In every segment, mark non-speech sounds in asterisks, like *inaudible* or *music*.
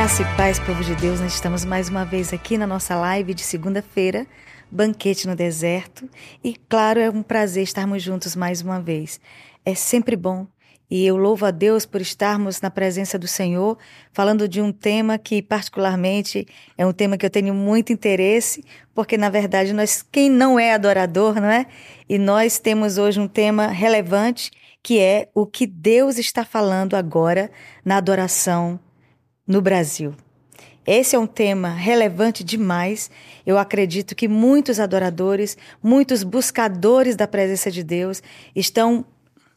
Graça e paz, povo de Deus. Nós estamos mais uma vez aqui na nossa live de segunda-feira, Banquete no Deserto. E, claro, é um prazer estarmos juntos mais uma vez. É sempre bom. E eu louvo a Deus por estarmos na presença do Senhor, falando de um tema que, particularmente, é um tema que eu tenho muito interesse, porque, na verdade, nós, quem não é adorador, não é? E nós temos hoje um tema relevante, que é o que Deus está falando agora na adoração no Brasil. Esse é um tema relevante demais. Eu acredito que muitos adoradores, muitos buscadores da presença de Deus estão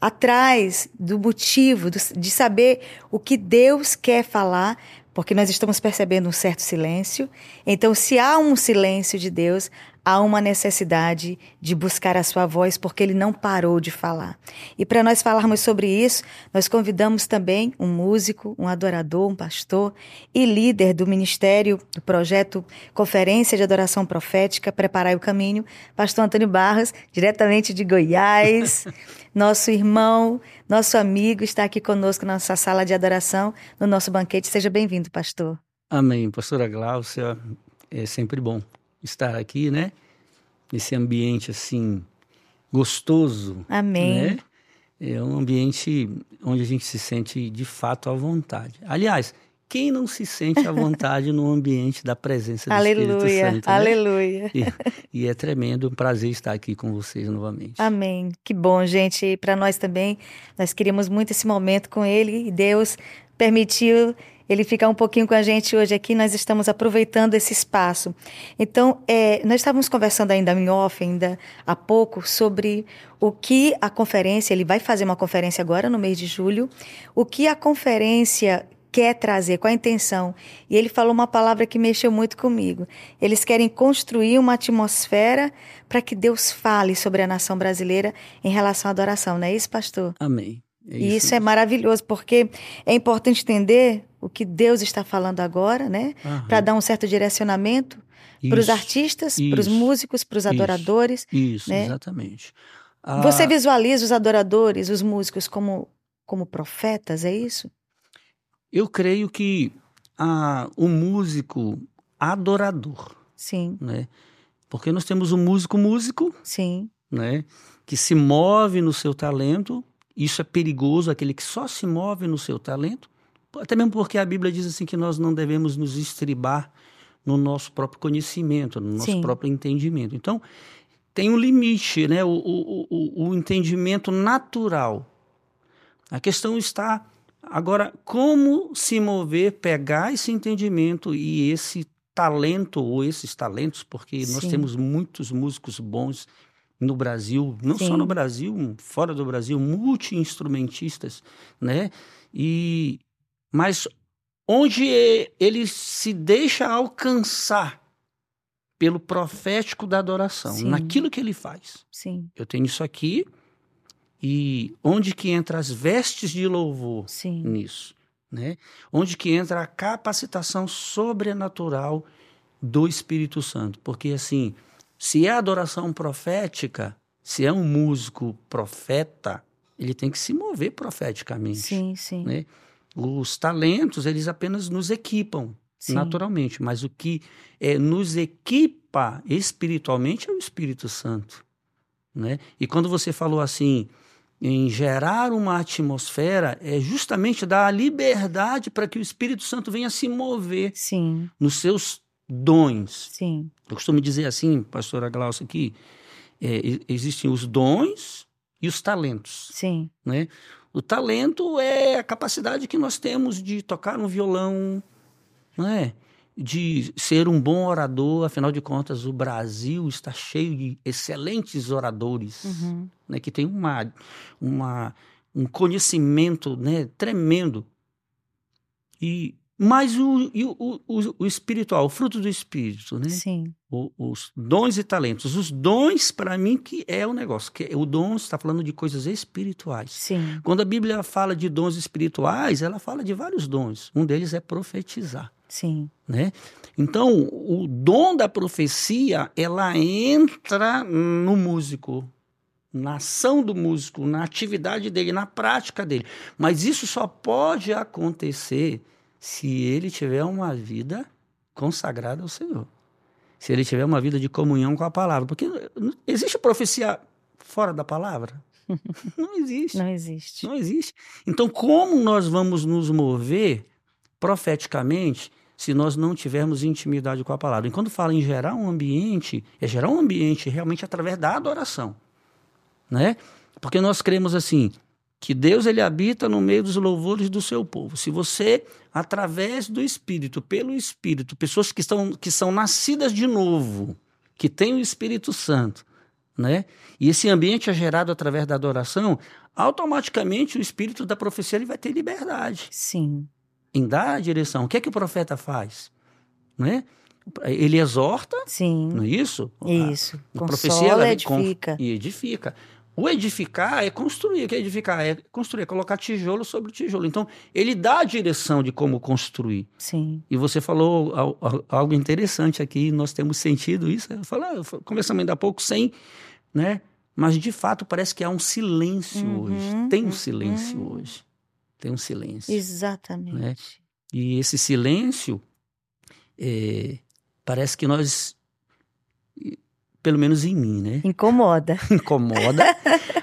atrás do motivo de saber o que Deus quer falar, porque nós estamos percebendo um certo silêncio. Então, se há um silêncio de Deus, há uma necessidade de buscar a sua voz, porque ele não parou de falar. E para nós falarmos sobre isso, nós convidamos também um músico, um adorador, um pastor e líder do ministério do projeto Conferência de Adoração Profética Preparar o Caminho, pastor Antônio Barros, diretamente de Goiás. *laughs* nosso irmão, nosso amigo está aqui conosco na nossa sala de adoração, no nosso banquete. Seja bem-vindo, pastor. Amém. Pastora Gláucia, é sempre bom estar aqui, né? Nesse ambiente assim gostoso. Amém. Né? É um ambiente onde a gente se sente de fato à vontade. Aliás, quem não se sente à *laughs* vontade no ambiente da presença do aleluia, Espírito Santo? Né? Aleluia. E, e, é tremendo, um prazer estar aqui com vocês novamente. Amém. Que bom, gente. Para nós também, nós queríamos muito esse momento com ele e Deus permitiu ele ficar um pouquinho com a gente hoje aqui. Nós estamos aproveitando esse espaço. Então, é, nós estávamos conversando ainda em off, ainda há pouco, sobre o que a conferência, ele vai fazer uma conferência agora no mês de julho, o que a conferência quer trazer, qual a intenção. E ele falou uma palavra que mexeu muito comigo. Eles querem construir uma atmosfera para que Deus fale sobre a nação brasileira em relação à adoração, não é isso, pastor? Amém. É isso e isso é maravilhoso, porque é importante entender o que Deus está falando agora, né? Para dar um certo direcionamento para os artistas, para os músicos, para os adoradores. Isso, né? exatamente. Ah, Você visualiza os adoradores, os músicos, como, como profetas, é isso? Eu creio que ah, o músico adorador. Sim. Né? Porque nós temos um músico músico. Sim. Né? Que se move no seu talento isso é perigoso, aquele que só se move no seu talento, até mesmo porque a Bíblia diz assim que nós não devemos nos estribar no nosso próprio conhecimento, no nosso Sim. próprio entendimento. Então, tem um limite, né? O, o, o, o entendimento natural. A questão está agora como se mover, pegar esse entendimento e esse talento ou esses talentos, porque Sim. nós temos muitos músicos bons no Brasil, não Sim. só no Brasil, fora do Brasil, multi-instrumentistas, né? E, mas onde ele se deixa alcançar pelo profético da adoração, Sim. naquilo que ele faz. Sim. Eu tenho isso aqui e onde que entra as vestes de louvor Sim. nisso, né? Onde que entra a capacitação sobrenatural do Espírito Santo, porque assim, se é adoração profética, se é um músico profeta, ele tem que se mover profeticamente. Sim, sim. Né? Os talentos, eles apenas nos equipam sim. naturalmente, mas o que é, nos equipa espiritualmente é o Espírito Santo. Né? E quando você falou assim, em gerar uma atmosfera, é justamente dar a liberdade para que o Espírito Santo venha se mover Sim. nos seus dons. Sim. Eu costumo dizer assim, pastora Glaucia, que é, existem os dons e os talentos. Sim. Né? O talento é a capacidade que nós temos de tocar um violão, né? de ser um bom orador. Afinal de contas, o Brasil está cheio de excelentes oradores, uhum. né? que tem uma, uma, um conhecimento né? tremendo. E mas o, o, o, o, espiritual, o fruto do espírito, né? Sim. O, os dons e talentos. Os dons, para mim, que é o negócio. que O dom está falando de coisas espirituais. Sim. Quando a Bíblia fala de dons espirituais, ela fala de vários dons. Um deles é profetizar. Sim. Né? Então, o dom da profecia, ela entra no músico, na ação do músico, na atividade dele, na prática dele. Mas isso só pode acontecer se ele tiver uma vida consagrada ao Senhor. Se ele tiver uma vida de comunhão com a palavra. Porque existe profecia fora da palavra? *laughs* Não existe. Não existe. Não existe. Então, como nós vamos nos mover profeticamente se nós não tivermos intimidade com a palavra? E quando fala em gerar um ambiente, é gerar um ambiente realmente através da adoração. Né? Porque nós cremos assim, que Deus ele habita no meio dos louvores do seu povo. Se você, através do Espírito, pelo Espírito, pessoas que, estão, que são nascidas de novo, que têm o Espírito Santo, né? E esse ambiente é gerado através da adoração, automaticamente o espírito da profecia ele vai ter liberdade. Sim. Em dar a direção. O que é que o profeta faz? Né? Ele exorta, Sim. não é isso? Isso. A, a Consola, profecia ela edifica. E edifica. O edificar é construir. O que é edificar? É construir, é colocar tijolo sobre tijolo. Então, ele dá a direção de como construir. Sim. E você falou algo interessante aqui, nós temos sentido isso. Eu conversamos ainda há pouco sem, né? Mas, de fato, parece que há um silêncio Uhum, hoje. Tem um silêncio uhum. hoje. Tem um silêncio. Exatamente. Né? E esse silêncio, é, parece que nós, pelo menos em mim, né? Incomoda. *laughs* Incomoda.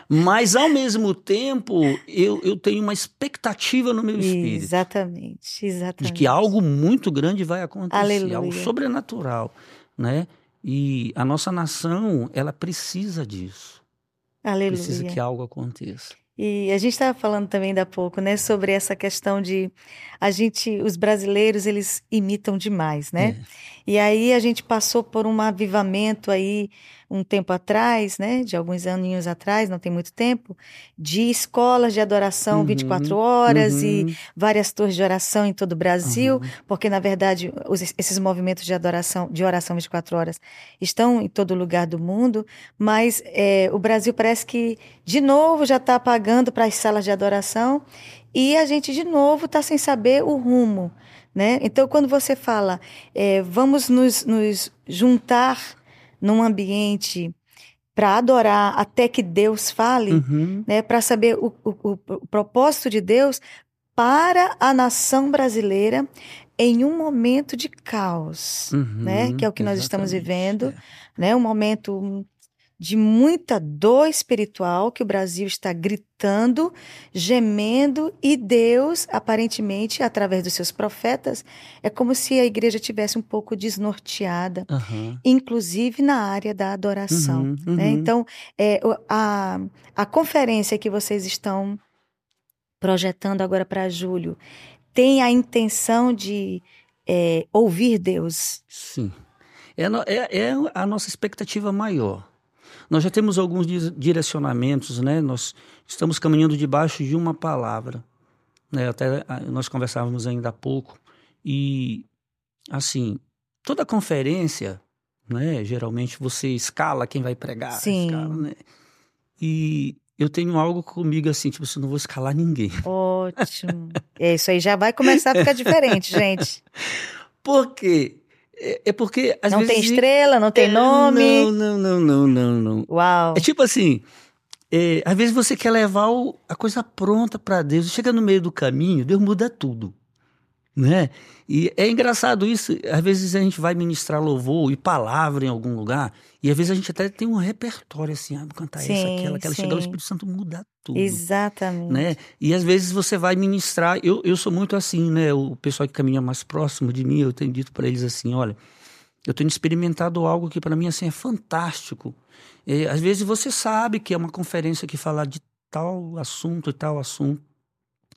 mas, ao mesmo tempo, eu, eu tenho uma expectativa no meu espírito. Exatamente, exatamente. De que algo muito grande vai acontecer, Aleluia. algo sobrenatural, né? E a nossa nação, ela precisa disso. Aleluia. Precisa que algo aconteça. E a gente estava falando também da pouco, né, sobre essa questão de a gente, os brasileiros, eles imitam demais, né? É. E aí a gente passou por um avivamento aí um tempo atrás, né, de alguns aninhos atrás, não tem muito tempo, de escolas de adoração Uhum, 24 horas e Uhum, várias torres de oração em todo o Brasil, uhum. porque na verdade os- esses movimentos de adoração, de oração 24 horas, estão em todo lugar do mundo, mas é, o Brasil parece que de novo já está pagando para as salas de adoração e a gente de novo está sem saber o rumo, né? Então quando você fala, é, vamos nos, nos juntar num ambiente para adorar até que Deus fale, Uhum. né, para saber o, o, o- propósito de Deus para a nação brasileira em um momento de caos, Uhum, né, que é o que nós estamos vivendo, é. né, um momento de muita dor espiritual que o Brasil está gritando, gemendo e Deus, aparentemente, através dos seus profetas, é como se a igreja tivesse um pouco desnorteada, Aham. inclusive na área da adoração. Uhum, né? uhum. Então, é, a, a conferência que vocês estão projetando agora para julho tem a intenção de é, ouvir Deus. Sim. É, é- é a nossa expectativa maior. Nós já temos alguns direcionamentos, né? Nós estamos caminhando debaixo de uma palavra. Né? Até nós conversávamos ainda há pouco. E, assim, toda conferência, né? Geralmente você escala quem vai pregar. Sim. Escala, né? E eu tenho algo comigo assim, tipo assim, não vou escalar ninguém. Ótimo. é, isso aí já vai começar a ficar *laughs* diferente, gente. Por quê? É, é porque, às não vezes... tem estrela, não tem É, nome. Não, não, não, não, não, não. Uau. É tipo assim, é, às vezes você quer levar o- a coisa pronta para Deus, chega no meio do caminho, Deus muda tudo, né? E é engraçado isso, às vezes a gente vai ministrar louvor e palavra em algum lugar, e às vezes a gente até tem um repertório assim, ah, vou cantar essa, Sim, aquela, aquela, chega sim. o Espírito Santo muda tudo. Exatamente. Né? E às vezes você vai ministrar, eu, eu sou muito assim, né? O pessoal que caminha mais próximo de mim, eu tenho dito para eles assim, olha, eu tenho experimentado algo que para mim assim é fantástico. É, às vezes você sabe que é uma conferência que fala de tal assunto e tal assunto.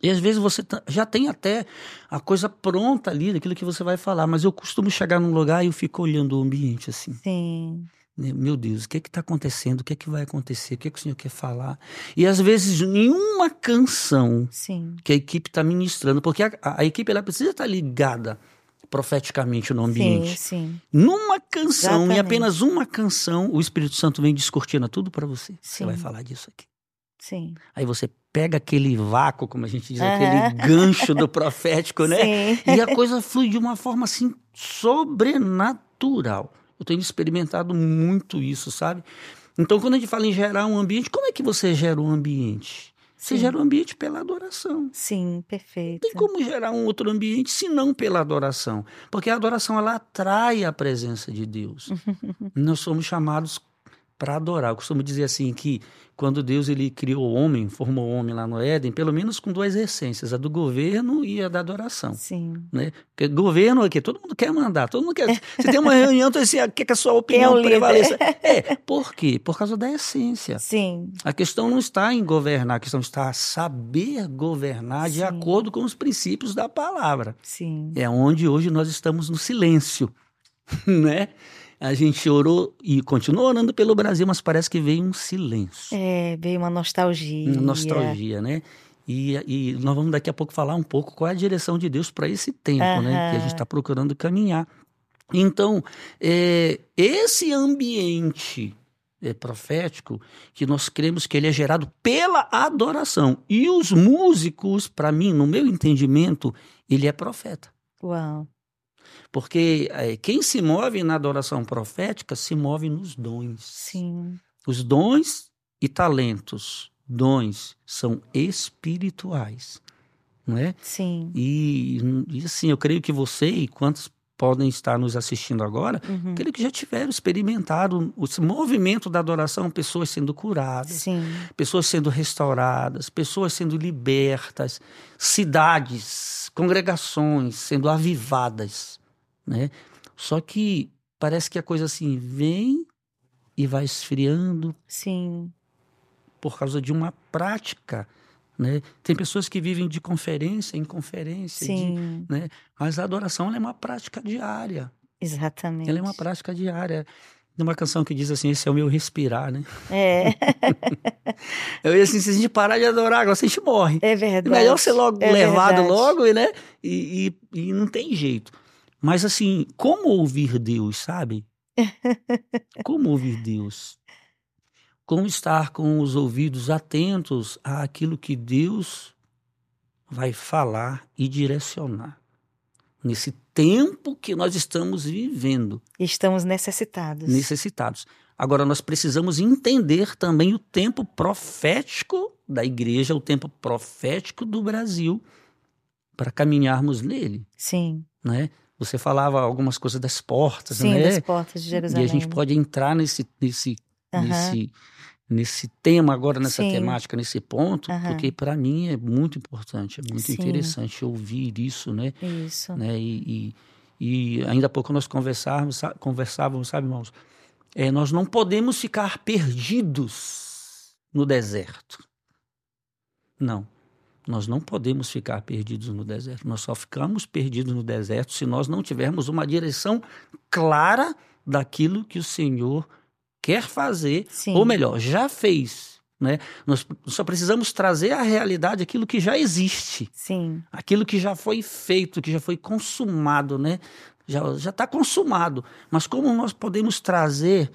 E às vezes você tá- já tem até a coisa pronta ali daquilo que você vai falar, mas eu costumo chegar num lugar e eu fico olhando o ambiente assim. Sim. né? Meu Deus, o que é que está acontecendo? O que é que vai acontecer? O que é que o Senhor quer falar? E às vezes nenhuma canção Sim. que a equipe está ministrando, porque a, a- equipe ela precisa estar ligada profeticamente no ambiente. Sim, sim. Numa canção, em apenas uma canção, o Espírito Santo vem descortina tudo para você. Você Sim. vai falar disso aqui. Sim. Aí você pega aquele vácuo, como a gente diz, Aham. aquele gancho do *laughs* profético, né? Sim. E a coisa flui de uma forma assim sobrenatural. Eu tenho experimentado muito isso, sabe? Então, quando a gente fala em gerar um ambiente, como é que você gera um ambiente? Você Sim. gera o ambiente pela adoração. Sim, perfeito. Não tem como gerar um outro ambiente se não pela adoração. Porque a adoração ela atrai a presença de Deus. *laughs* Nós somos chamados para adorar. Eu costumo dizer assim que quando Deus ele criou o homem, formou o homem lá no Éden, pelo menos com duas essências, a do governo e a da adoração. Sim. Né? Porque governo aqui, todo mundo quer mandar, todo mundo quer. Você tem uma *laughs* reunião, então você quer que a sua é opinião líder? prevaleça. *laughs* É, por quê? Por causa da essência. Sim. A questão não está em governar, a questão está em saber governar de Sim. acordo com os princípios da palavra. Sim. É onde hoje nós estamos no silêncio, *laughs* né? A gente orou e continua orando pelo Brasil, mas parece que veio um silêncio, É, veio uma nostalgia. uma nostalgia, né? E, e nós vamos daqui a pouco falar um pouco qual é a direção de Deus para esse tempo, né? Que a gente está procurando caminhar. Então, é, esse ambiente é, profético que nós cremos que ele é gerado pela adoração. E os músicos, para mim, no meu entendimento, ele é profeta. Uau. Porque é, quem se move na adoração profética se move nos dons. Sim. Os dons e talentos, dons, são espirituais. Não é? Sim. E, e assim, eu creio que você e quantos podem estar nos assistindo agora, Uhum. creio que já tiveram experimentado esse movimento da adoração, pessoas sendo curadas, Sim. pessoas sendo restauradas, pessoas sendo libertas, cidades, congregações sendo avivadas, né? Só que parece que a coisa assim vem e vai esfriando Sim. por causa de uma prática, né? Tem pessoas que vivem de conferência em conferência, de- Sim. né? Mas a adoração é uma prática diária. Exatamente. Ela é uma prática diária. Tem uma canção que diz assim, esse é o meu respirar, né? É, *laughs* Eu ia assim, se a gente parar de adorar, agora a gente morre. é É verdade. melhor ser logo É levado verdade. logo, né? E, e, e não tem jeito. Mas assim, como ouvir Deus, sabe? *laughs* Como ouvir Deus? Como estar com os ouvidos atentos àquilo que Deus vai falar e direcionar. Nesse tempo que nós estamos vivendo, Estamos necessitados. necessitados. Agora, nós precisamos entender também o tempo profético da igreja, o tempo profético do Brasil, para caminharmos nele, Sim. né? Você falava algumas coisas das portas, Sim, né? das portas de E Jerusalém. a gente pode entrar nesse, nesse, Aham. nesse, nesse tema agora, nessa Sim. temática, nesse ponto, Aham. porque para mim é muito importante, é muito Sim. interessante ouvir isso, né? Isso. né? E, e, e ainda há pouco nós conversávamos, conversávamos sabe, irmãos? É, nós não podemos ficar perdidos no deserto. Não. Nós não podemos ficar perdidos no deserto. Nós só ficamos perdidos no deserto se nós não tivermos uma direção clara daquilo que o Senhor quer fazer, Sim. ou melhor, já fez. Né? Nós só precisamos trazer à realidade aquilo que já existe Sim. aquilo que já foi feito, que já foi consumado, né? Já já está consumado. Mas como nós podemos trazer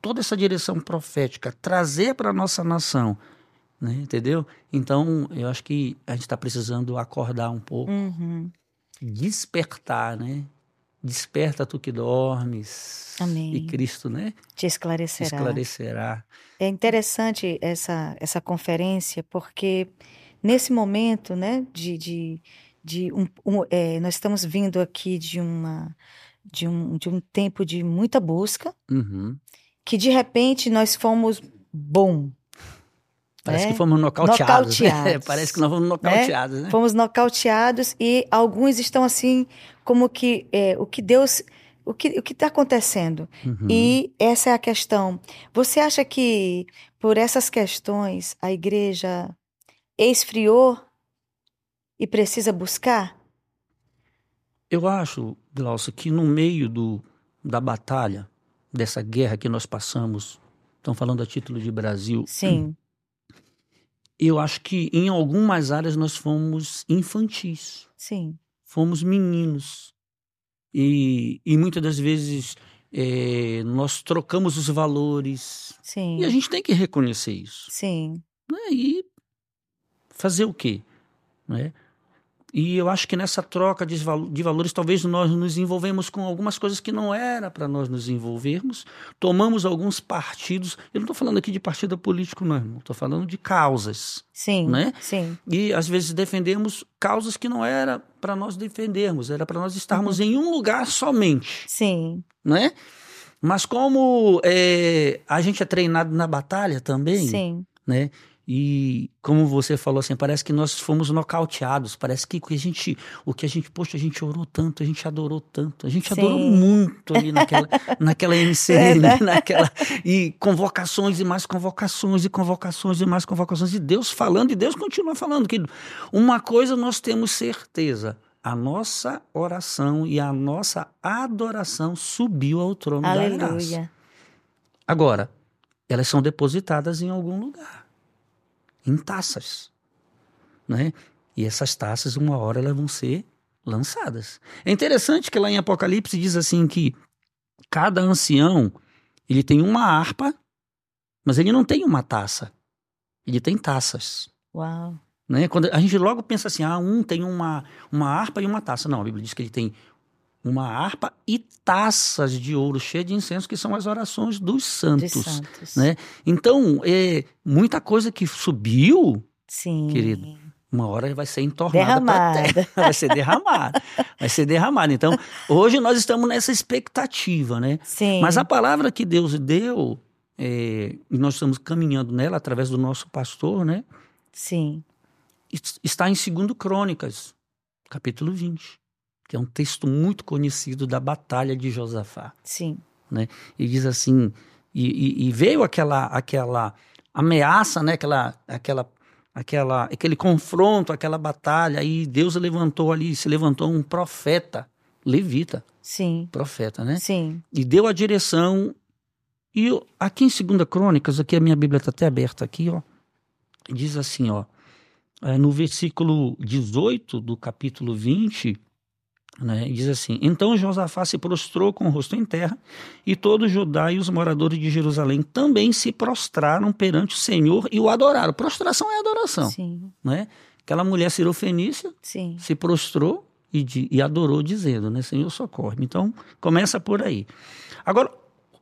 toda essa direção profética, trazer para a nossa nação, né? Entendeu? Então, eu acho que a gente está precisando acordar um pouco, Uhum. despertar, né? Desperta tu que dormes. Amém. E Cristo, né? Te esclarecerá. Esclarecerá. É interessante essa, essa conferência, porque nesse momento, né, de, de, de um, um- é, nós estamos vindo aqui de uma de um, de um tempo de muita busca, Uhum. que de repente nós fomos bom, Parece né? que fomos nocauteados. né? Nocauteados. *laughs* Parece que nós fomos nocauteados, né? Fomos nocauteados e alguns estão assim como que é, o que Deus, o que o que está acontecendo? Uhum. E essa é a questão. Você acha que por essas questões a igreja esfriou e precisa buscar? Eu acho, Glaucio, que no meio do, da batalha, dessa guerra que nós passamos, estão falando a título de Brasil, Sim, eu acho que em algumas áreas nós fomos infantis, sim, fomos meninos. E, e muitas das vezes eh, nós trocamos os valores. sim, E a gente tem que reconhecer isso. sim, né? E fazer o quê? Né? E eu acho que nessa troca de, de valores, talvez nós nos envolvemos com algumas coisas que não era para nós nos envolvermos, tomamos alguns partidos. Eu não estou falando aqui de partido político, não, estou falando de causas. Sim. Né? Sim. E às vezes defendemos causas que não era para nós defendermos, era para nós estarmos uhum. em um lugar somente. Sim. Né? Mas como é, a gente é treinado na batalha também, Sim. né? E como você falou assim, parece que nós fomos nocauteados, parece que o que a gente, o que a gente, poxa, a gente orou tanto, a gente adorou tanto, a gente Sim. adorou muito ali naquela, *laughs* naquela MCN, é naquela e convocações e mais convocações e convocações e mais convocações e Deus falando e Deus continua falando que uma coisa nós temos certeza, a nossa oração e a nossa adoração subiu ao trono Aleluia. da graça. Agora, elas são depositadas em algum lugar em taças, né? E essas taças, uma hora, elas vão ser lançadas. É interessante que lá em Apocalipse diz assim que cada ancião, ele tem uma harpa, mas ele não tem uma taça. Ele tem taças. Uau. Né? Quando a gente logo pensa assim, ah, um tem uma, uma harpa e uma taça. Não, a Bíblia diz que ele tem uma harpa e taças de ouro cheias de incenso, que são as orações dos santos. Dos santos. Né? Então, é, muita coisa que subiu, Sim. querido, uma hora vai ser entornada Derramada. *laughs* vai ser derramada. vai ser derramada. Então, hoje nós estamos nessa expectativa, né? Sim. Mas a palavra que Deus deu, é, e nós estamos caminhando nela através do nosso pastor, né? Sim. Está em 2 Crônicas, capítulo 20 que é um texto muito conhecido da Batalha de Josafá. Sim. Né? E diz assim, e, e, e, veio aquela, aquela ameaça, né? aquela, aquela, aquela, aquele confronto, aquela batalha, e Deus levantou ali, se levantou um profeta, levita. Sim. Profeta, né? Sim. E deu a direção. E eu, aqui em 2 Crônicas, aqui a minha Bíblia está até aberta aqui, ó. Diz assim, ó. No versículo 18 do capítulo 20, né? Diz assim: Então Josafá se prostrou com o rosto em terra, e todo Judá e os moradores de Jerusalém também se prostraram perante o Senhor e o adoraram. Prostração é adoração. Sim. Né? Aquela mulher sirofenícia Sim. se prostrou e, de, e adorou, dizendo: né? Senhor, socorre. Então, começa por aí. Agora,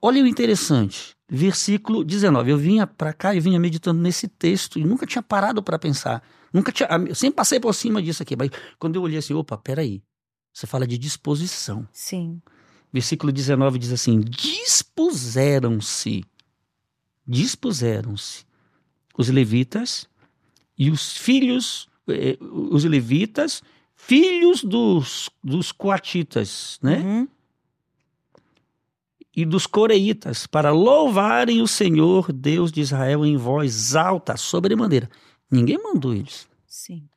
olha o interessante. Versículo 19. Eu vinha para cá e vinha meditando nesse texto e nunca tinha parado para pensar. Nunca tinha, eu sempre passei por cima disso aqui. Mas quando eu olhei assim, opa, peraí. Você fala de disposição. Sim. Versículo 19 diz assim: dispuseram-se, dispuseram-se os levitas e os filhos, eh, os levitas, filhos dos, dos coatitas, né? Uhum. E dos coreitas, para louvarem o Senhor Deus de Israel em voz alta, sobremaneira. Ninguém mandou eles. Sim.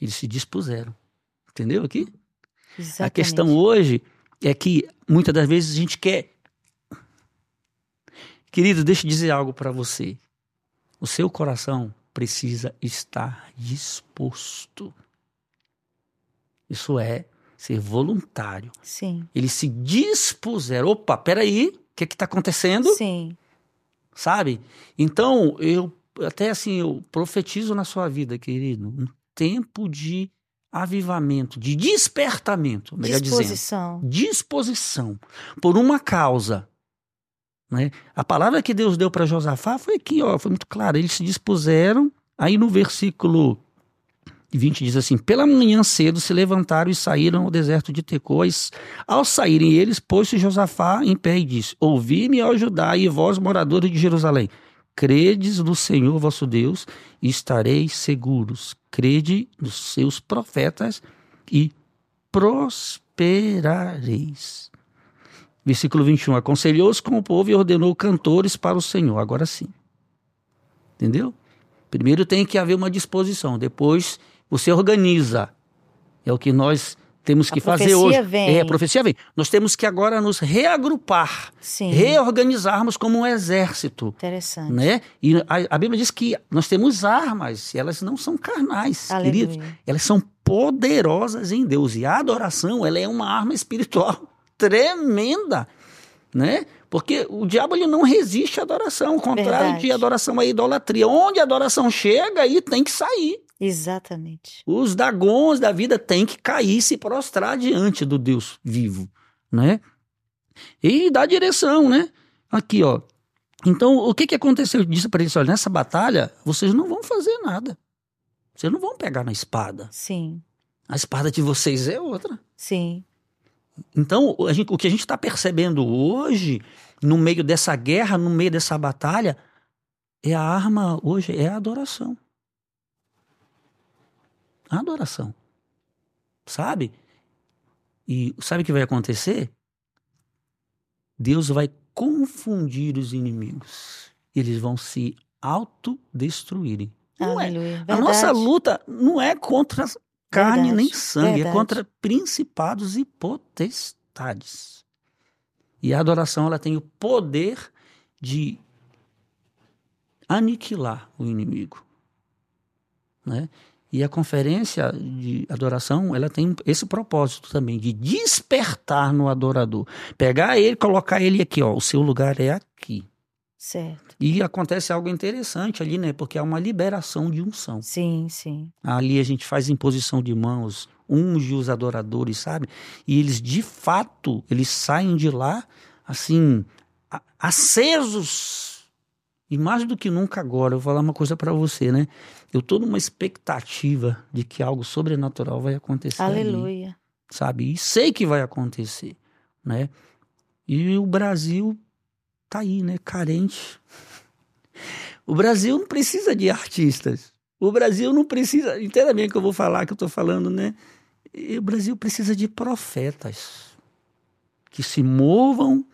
Eles se dispuseram. Entendeu aqui? Exatamente. A questão hoje é que muitas das vezes a gente quer. Querido, deixa eu dizer algo para você. O seu coração precisa estar disposto. Isso é ser voluntário. Sim. Eles se dispuseram. Opa, peraí, o que está acontecendo? Sim. Sabe? Então, eu até assim, eu profetizo na sua vida, querido, um tempo de avivamento, de despertamento, melhor Disposição. dizendo. Disposição. Por uma causa. Né? A palavra que Deus deu para Josafá foi aqui, ó, foi muito clara. Eles se dispuseram. Aí no versículo 20 diz assim: Pela manhã cedo se levantaram e saíram ao deserto de Tecois. Ao saírem eles, pôs-se Josafá em pé e disse: Ouvi-me, ó Judá, e vós, moradores de Jerusalém. Credes no Senhor vosso Deus e estareis seguros. Crede nos seus profetas e prosperareis. Versículo 21. Aconselhou-se com o povo e ordenou cantores para o Senhor. Agora sim. Entendeu? Primeiro tem que haver uma disposição, depois você organiza. É o que nós temos que a fazer hoje. Vem. É, a profecia vem. Nós temos que agora nos reagrupar, Sim. reorganizarmos como um exército. Interessante. Né? E a, a, Bíblia diz que nós temos armas, e elas não são carnais, Aleluia. queridos. Elas são poderosas em Deus. E a adoração, ela é uma arma espiritual *laughs* tremenda, né? Porque o diabo ele não resiste à adoração, ao contrário Verdade. de adoração à idolatria. Onde a adoração chega, aí tem que sair. Exatamente. Os dagons da vida têm que cair e se prostrar diante do Deus vivo, né? E dar direção, né? Aqui, ó. Então, o que que aconteceu? Eu disse para eles, olha, nessa batalha, vocês não vão fazer nada. Vocês não vão pegar na espada. Sim. A espada de vocês é outra. Sim. Então, gente, o que a gente está percebendo hoje, no meio dessa guerra, no meio dessa batalha, é a arma hoje, é a adoração. Adoração. Sabe? E sabe o que vai acontecer? Deus vai confundir os inimigos. Eles vão se autodestruírem. Não é. A nossa luta não é contra carne Verdade. nem sangue, é Verdade. é contra principados e potestades. E a adoração ela tem o poder de aniquilar o inimigo, né? E a conferência de adoração, ela tem esse propósito também de despertar no adorador, pegar ele, colocar ele aqui, ó, o seu lugar é aqui. Certo. E acontece algo interessante ali, né? Porque há uma liberação de unção. Sim, sim. Ali a gente faz imposição de mãos, unge os adoradores, sabe? E eles, de fato, eles saem de lá, assim, acesos. E mais do que nunca agora, eu vou falar uma coisa para você, né? Eu tô numa expectativa de que algo sobrenatural vai acontecer. Aleluia. Ali, sabe? E sei que vai acontecer, né? E o Brasil tá aí, né? Carente. O Brasil não precisa de artistas. O Brasil não precisa. Inteiramente que eu vou falar, que eu estou falando, né? E o Brasil precisa de profetas que se movam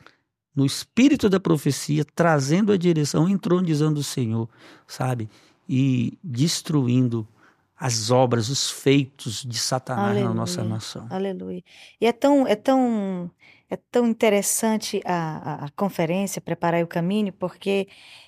no espírito da profecia, trazendo a direção, entronizando o Senhor, sabe? E destruindo as obras, os feitos de Satanás Aleluia. na nossa nação. Aleluia. E é tão, é tão é tão interessante a, a, a conferência, Preparar o Caminho, porque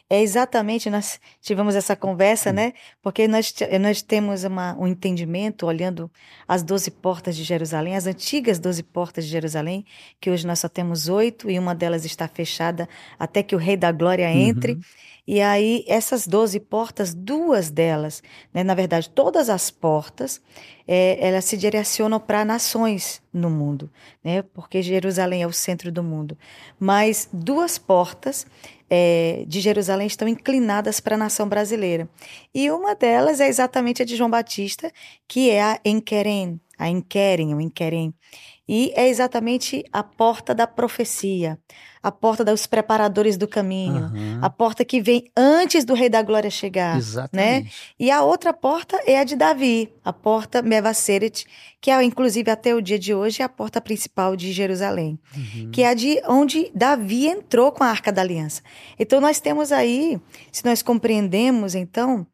é exatamente, nós tivemos essa conversa, né? Porque nós, nós temos uma, um entendimento, olhando as doze portas de Jerusalém, as antigas doze portas de Jerusalém, que hoje nós só temos oito, e uma delas está fechada até que o Rei da Glória entre. Uhum. E aí, essas doze portas, duas delas, né, na verdade, todas as portas, é, elas se direcionam para nações no mundo, né, porque Jerusalém é o centro do mundo. Mas duas portas é, de Jerusalém estão inclinadas para a nação brasileira. E uma delas é exatamente a de João Batista, que é a Enquerem, a Enquerem, o Enquerem. E é exatamente a porta da profecia, a porta dos preparadores do caminho, uhum. a porta que vem antes do Rei da Glória chegar. Né? Exatamente. Né? E a outra porta é a de Davi, a porta Mevaseret, que é, inclusive, até o dia de hoje, é a porta principal de Jerusalém, uhum. que é a de onde Davi entrou com a Arca da Aliança. Então, nós temos aí, se nós compreendemos, então,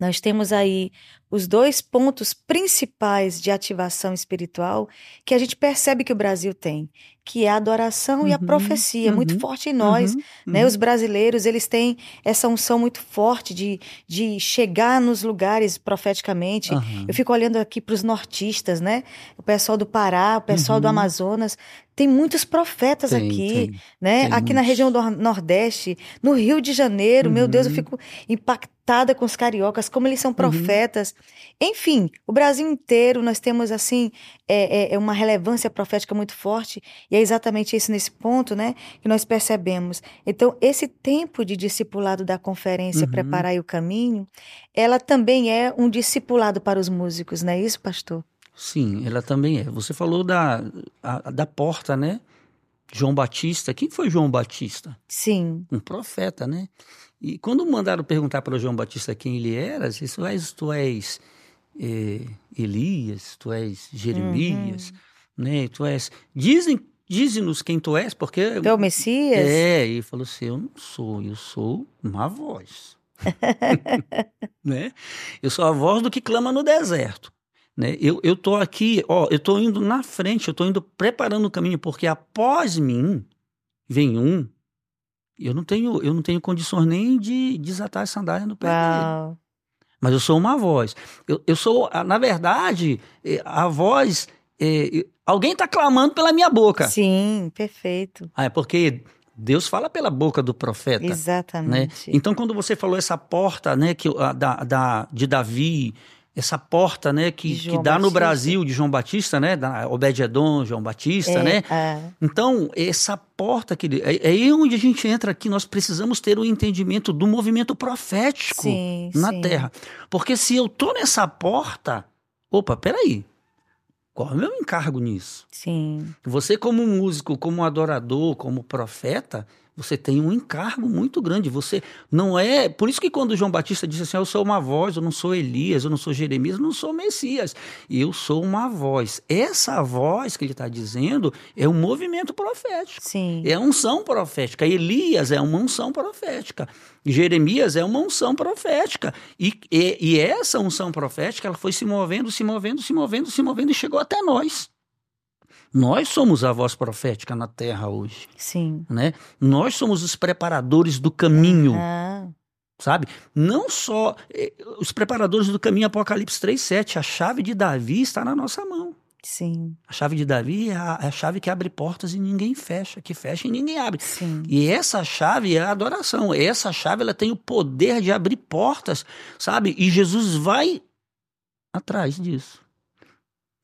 nós temos aí os dois pontos principais de ativação espiritual que a gente percebe que o Brasil tem, que é a adoração uhum, e a uhum, profecia, uhum, muito forte em nós, uhum, né? Uhum. Os brasileiros, eles têm essa unção muito forte de, de chegar nos lugares profeticamente. Eu fico olhando aqui para os nortistas, né? O pessoal do Pará, o pessoal do uhum. Amazonas, tem muitos profetas tem, aqui, tem, né? Tem aqui muitos. na região do Nordeste, no Rio de Janeiro, meu Deus, eu fico impactada com os cariocas, como eles são profetas. Enfim, o Brasil inteiro nós temos assim é, é, é, uma relevância profética muito forte e é exatamente isso nesse ponto, né, que nós percebemos. Então, esse tempo de discipulado da conferência uhum. Preparar o Caminho, ela também é um discipulado para os músicos, não é isso, pastor? Sim, ela também é. Você falou da, a, da porta, né? João Batista. Quem foi João Batista? Sim. Um profeta, né? E quando mandaram perguntar para João Batista quem ele era, disse, tu és, tu és é, Elias, tu és Jeremias, uhum. né? Tu és. Dizem, dize-nos quem tu és, porque. Tu é o Messias? É, e falou assim: eu não sou, eu sou uma voz. *laughs* *laughs* né? Eu sou a voz do que clama no deserto. Né? Eu, tô aqui, ó, eu tô indo na frente, eu tô indo preparando o caminho, porque após mim vem um. Eu não tenho, eu não tenho condições nem de desatar a sandália no pé Uau. dele mas eu sou uma voz. Eu, eu sou, na verdade, eh, a voz. É, alguém está clamando pela minha boca. Sim, perfeito. Ah, é porque Deus fala pela boca do profeta. Né? Exatamente. Então, quando você falou essa porta né, que, da, da, de Davi, essa porta né, que, que dá Batista. no Brasil de João Batista, né? Da Obed-Edom, João Batista, é, né? É. Então, essa porta que é, é aí onde a gente entra aqui, nós precisamos ter o um entendimento do movimento profético sim, na sim. terra. Porque se eu tô nessa porta, opa, peraí. Qual é o meu encargo nisso? Sim. Você, como músico, como adorador, como profeta, você tem um encargo muito grande. Você não é. Por isso que quando João Batista disse assim: Eu sou uma voz, eu não sou Elias, eu não sou Jeremias, eu não sou Messias. Eu sou uma voz. Essa voz que ele está dizendo é um movimento profético. Sim. É unção profética. Elias é uma unção profética. Jeremias é uma unção profética. E, e, e essa unção profética ela foi se movendo, se movendo, se movendo, se movendo e chegou até nós. Nós somos a voz profética na terra hoje. Sim. Né? Nós somos os preparadores do caminho. Ah, Sabe? Não só eh, os preparadores do caminho, Apocalipse 3, 7. A chave de Davi está na nossa mão. sim. A chave de Davi é a, é a chave que abre portas e ninguém fecha, que fecha e ninguém abre. Sim. E essa chave é a adoração. Essa chave ela tem o poder de abrir portas, sabe? E Jesus vai atrás disso.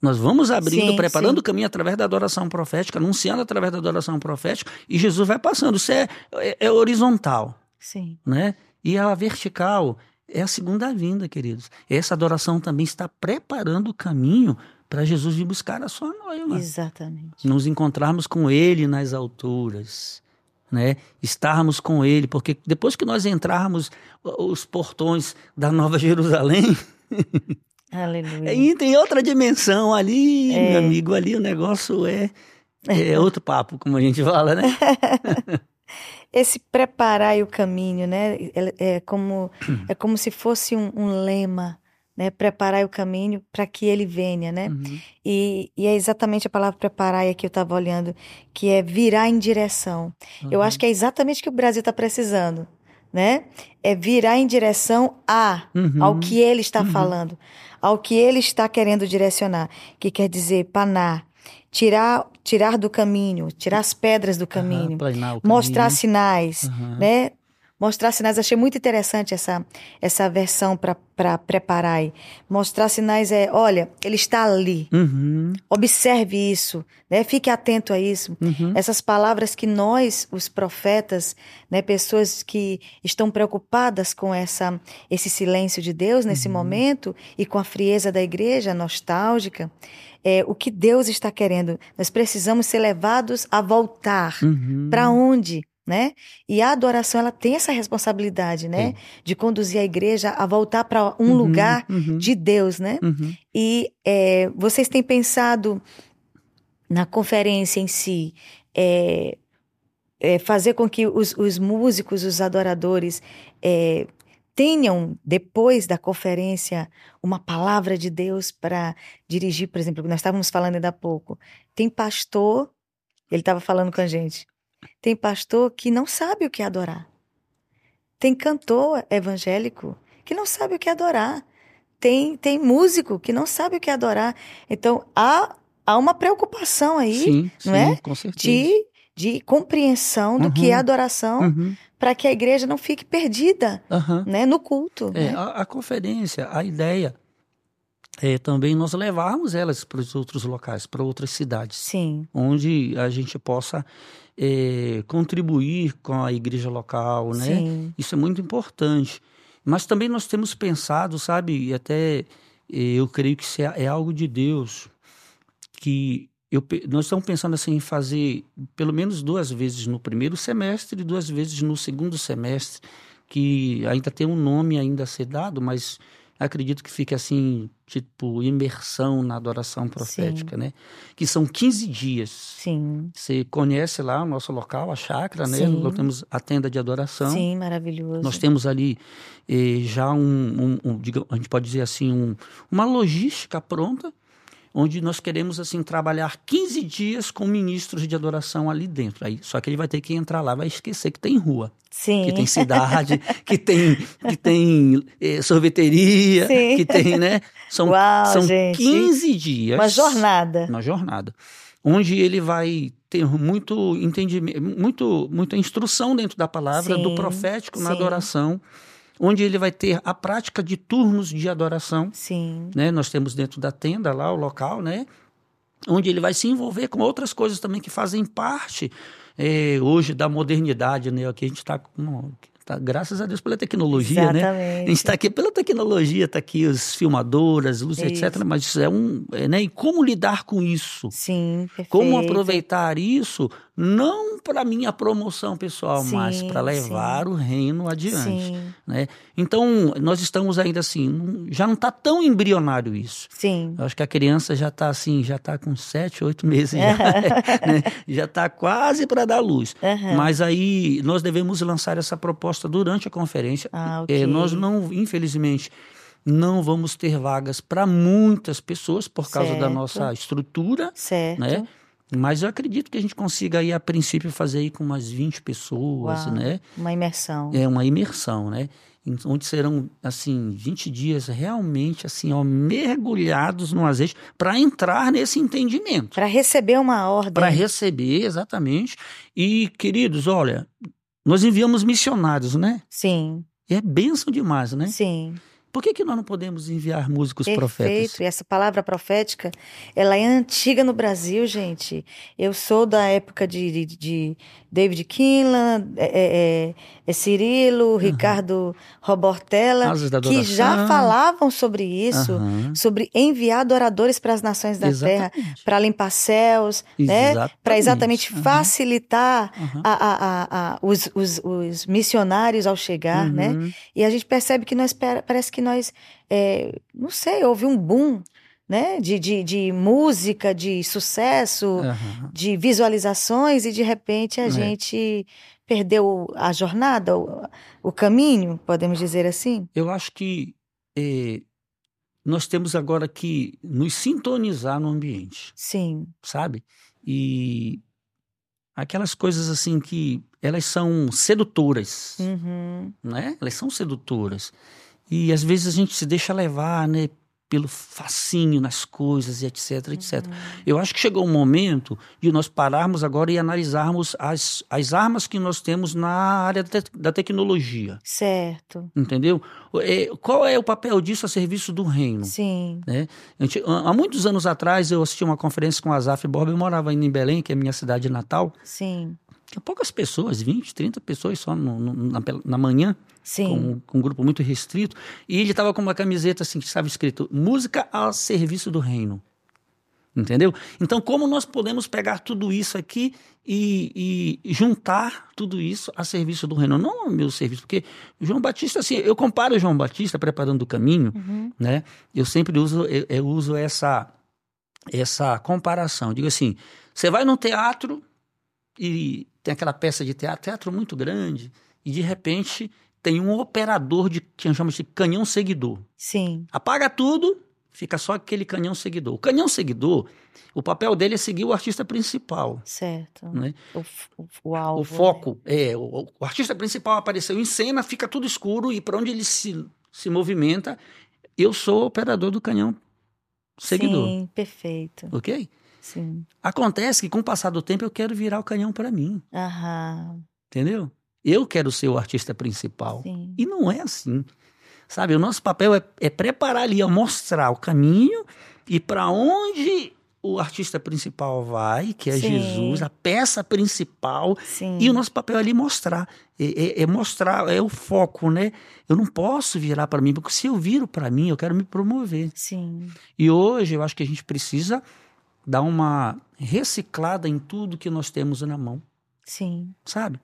Nós vamos abrindo, Sim, preparando sim. o caminho através da adoração profética, anunciando através da adoração profética, e Jesus vai passando. Isso é, é, é horizontal, Sim. né? E a vertical é a segunda vinda, queridos. Essa adoração também está preparando o caminho para Jesus vir buscar a sua noiva Exatamente. nos encontrarmos com Ele nas alturas, né? Estarmos com Ele, porque depois que nós entrarmos os portões da Nova *laughs* Jerusalém, Aleluia. aí tem outra dimensão ali, É. meu amigo, ali o negócio é é outro papo, como a gente fala, né? *laughs* Esse preparar o caminho, né? É, é como é como se fosse um, um lema, né? Preparar o caminho para que ele venha, né? Uhum. E, e é exatamente a palavra preparar que eu estava olhando, que é virar em direção. Eu acho que é exatamente o que o Brasil está precisando, né? É virar em direção a Uhum. ao que ele está Uhum. falando, ao que ele está querendo direcionar, que quer dizer panar, tirar tirar do caminho, tirar as pedras do caminho, Aham, planear o mostrar caminho. sinais, Aham. né? Mostrar sinais, achei muito interessante essa essa versão para preparar. aí. Mostrar sinais é, olha, ele está ali. Uhum, Observe isso, né? Fique atento a isso. uhum. Essas palavras que nós, os profetas, né, pessoas que estão preocupadas com essa, esse silêncio de Deus nesse Uhum. momento e com a frieza da igreja nostálgica, é o que Deus está querendo. Nós precisamos ser levados a voltar. Uhum. Para onde? Né? E a adoração ela tem essa responsabilidade, né? De conduzir a igreja a voltar para um Uhum, lugar uhum, de Deus, né? uhum. E é, vocês têm pensado na conferência em si, é, é, fazer com que os, os músicos, os adoradores, é, tenham, depois da conferência, uma palavra de Deus para dirigir, por exemplo, nós estávamos falando ainda há pouco. Tem pastor, ele estava falando com a gente, tem pastor que não sabe o que é adorar. Tem cantor evangélico que não sabe o que é adorar. Tem, tem músico que não sabe o que é adorar. Então, há, há uma preocupação aí Sim, não sim, é? com certeza. de, de compreensão do que é Uhum. adoração Uhum, para que a igreja não fique perdida aham. né, no culto. É, né? a, a conferência, a ideia é também nós levarmos elas para os outros locais, para outras cidades, Sim, onde a gente possa é, contribuir com a igreja local, né? sim, Isso é muito importante. Mas também nós temos pensado, sabe, e até eh, eu creio que isso é, é algo de Deus, que eu, nós estamos pensando assim em fazer pelo menos duas vezes no primeiro semestre e duas vezes no segundo semestre, que ainda tem um nome ainda a ser dado, mas acredito que fique assim, tipo, imersão na adoração profética, né? Que são 15 dias. sim, Você conhece lá o nosso local, a chácara, né? Sim. Nós temos a tenda de adoração. sim, maravilhoso. Nós temos ali eh, já um, um- um, a gente pode dizer assim, um- uma logística pronta, onde nós queremos assim trabalhar 15 dias com ministros de adoração ali dentro. Aí, só que ele vai ter que entrar lá, vai esquecer que tem rua, Sim, que tem cidade, *laughs* que tem, que tem eh, sorveteria, Sim. que tem, né? São, Uau, são gente. 15 dias. uma jornada. Uma jornada. onde ele vai ter muito entendimento, muito, muita instrução dentro da palavra, Sim, do profético na adoração, onde ele vai ter a prática de turnos de adoração, Sim. né? Nós temos dentro da tenda lá o local, né? Onde ele vai se envolver com outras coisas também que fazem parte eh, hoje da modernidade, né? Aqui a gente está com tá, graças a Deus pela tecnologia, né? A Exatamente. gente está aqui pela tecnologia, está aqui os filmadoras, luz, Isso. etc. Mas isso é um, é, né? E como lidar com isso? Sim, perfeito. Como aproveitar isso não para minha promoção pessoal, mas Sim, para levar o reino adiante. Sim, Né? Então, nós estamos ainda assim, já não está tão embrionário isso. sim. Eu acho que a criança já está assim, já está com sete, oito meses, já, *laughs* né? está quase para dar luz. Aham. Mas aí nós devemos lançar essa proposta durante a conferência. Ah, ok. É, nós não, infelizmente, não vamos ter vagas para muitas pessoas por causa da Certo. nossa estrutura, Certo. né? Mas eu acredito que a gente consiga aí, a princípio, fazer aí com umas 20 pessoas, Uau. né? Uma imersão. É uma imersão, né? Onde serão, assim, 20 dias realmente, assim, ó, mergulhados no azeite para entrar nesse entendimento. Para receber uma ordem. Para receber, exatamente. E, queridos, olha, nós enviamos missionários, né? Sim, E é bênção demais, né? sim. Por que, que nós não podemos enviar músicos Perfeito. profetas? E essa palavra profética, ela é antiga no Brasil, gente. Eu sou da época de, de, de David Kinlan, é, é, é Cirilo, Ricardo Robortella, que já falavam sobre isso, Aham. sobre enviar adoradores para as nações da terra, Exatamente. para limpar céus, né? Para exatamente Aham. facilitar a, a, a, os, os, os missionários ao chegar, né? Uhum. E a gente percebe que nós parece que nós, é, não sei, houve um boom, né? De, de, de música, de sucesso, Aham. de visualizações, e de repente a É. gente perdeu a jornada, o, o caminho, podemos dizer assim? Eu acho que eh, nós temos agora que nos sintonizar no ambiente. Sim, sabe? E aquelas coisas assim que elas são sedutoras, uhum, né? Elas são sedutoras. E às vezes a gente se deixa levar, né, pelo fascínio nas coisas e etc, etc. uhum. Eu acho que chegou um momento de nós pararmos agora e analisarmos as, as armas que nós temos na área da, te- da tecnologia, certo, entendeu? É, qual é o papel disso a serviço do reino? sim, né? Gente- há muitos anos atrás eu assisti uma conferência com a Azaf Borba, eu morava ainda em Belém, que é a minha cidade natal, sim, tinha poucas pessoas, 20, 30 pessoas só no- no- na, na manhã, sim, com, com um grupo muito restrito, e ele estava com uma camiseta assim, que estava escrito, música ao serviço do reino. Entendeu? Então, como nós podemos pegar tudo isso aqui e, e juntar tudo isso a serviço do reino? Não ao meu serviço, porque João Batista, assim, eu comparo o João Batista preparando o caminho, uhum, né? Eu sempre uso, eu, eu uso essa, essa comparação. Digo assim, você vai num teatro e tem aquela peça de teatro, teatro muito grande, e de repente tem um operador de que chama de canhão seguidor. sim, Apaga tudo, fica só aquele canhão seguidor. O canhão seguidor, o papel dele é seguir o artista principal. certo. Né? O, o, o alvo, O foco é o, o artista principal apareceu em cena, fica tudo escuro e para onde ele se, se movimenta, eu sou o operador do canhão né? seguidor, Sim, perfeito, ok? Sim, Acontece que com o passar do tempo eu quero virar o canhão para mim, aham, entendeu? Eu quero ser o artista principal sim, e não é assim, sabe? O nosso papel é, é preparar ali, é mostrar o caminho e para onde o artista principal vai, que é Sim. Jesus, a peça principal, sim, E o nosso papel é ali mostrar, é, é- é mostrar, é o foco, né? Eu não posso virar para mim, porque se eu viro para mim, eu quero me promover. sim, E hoje eu acho que a gente precisa dar uma reciclada em tudo que nós temos na mão, sim, sabe?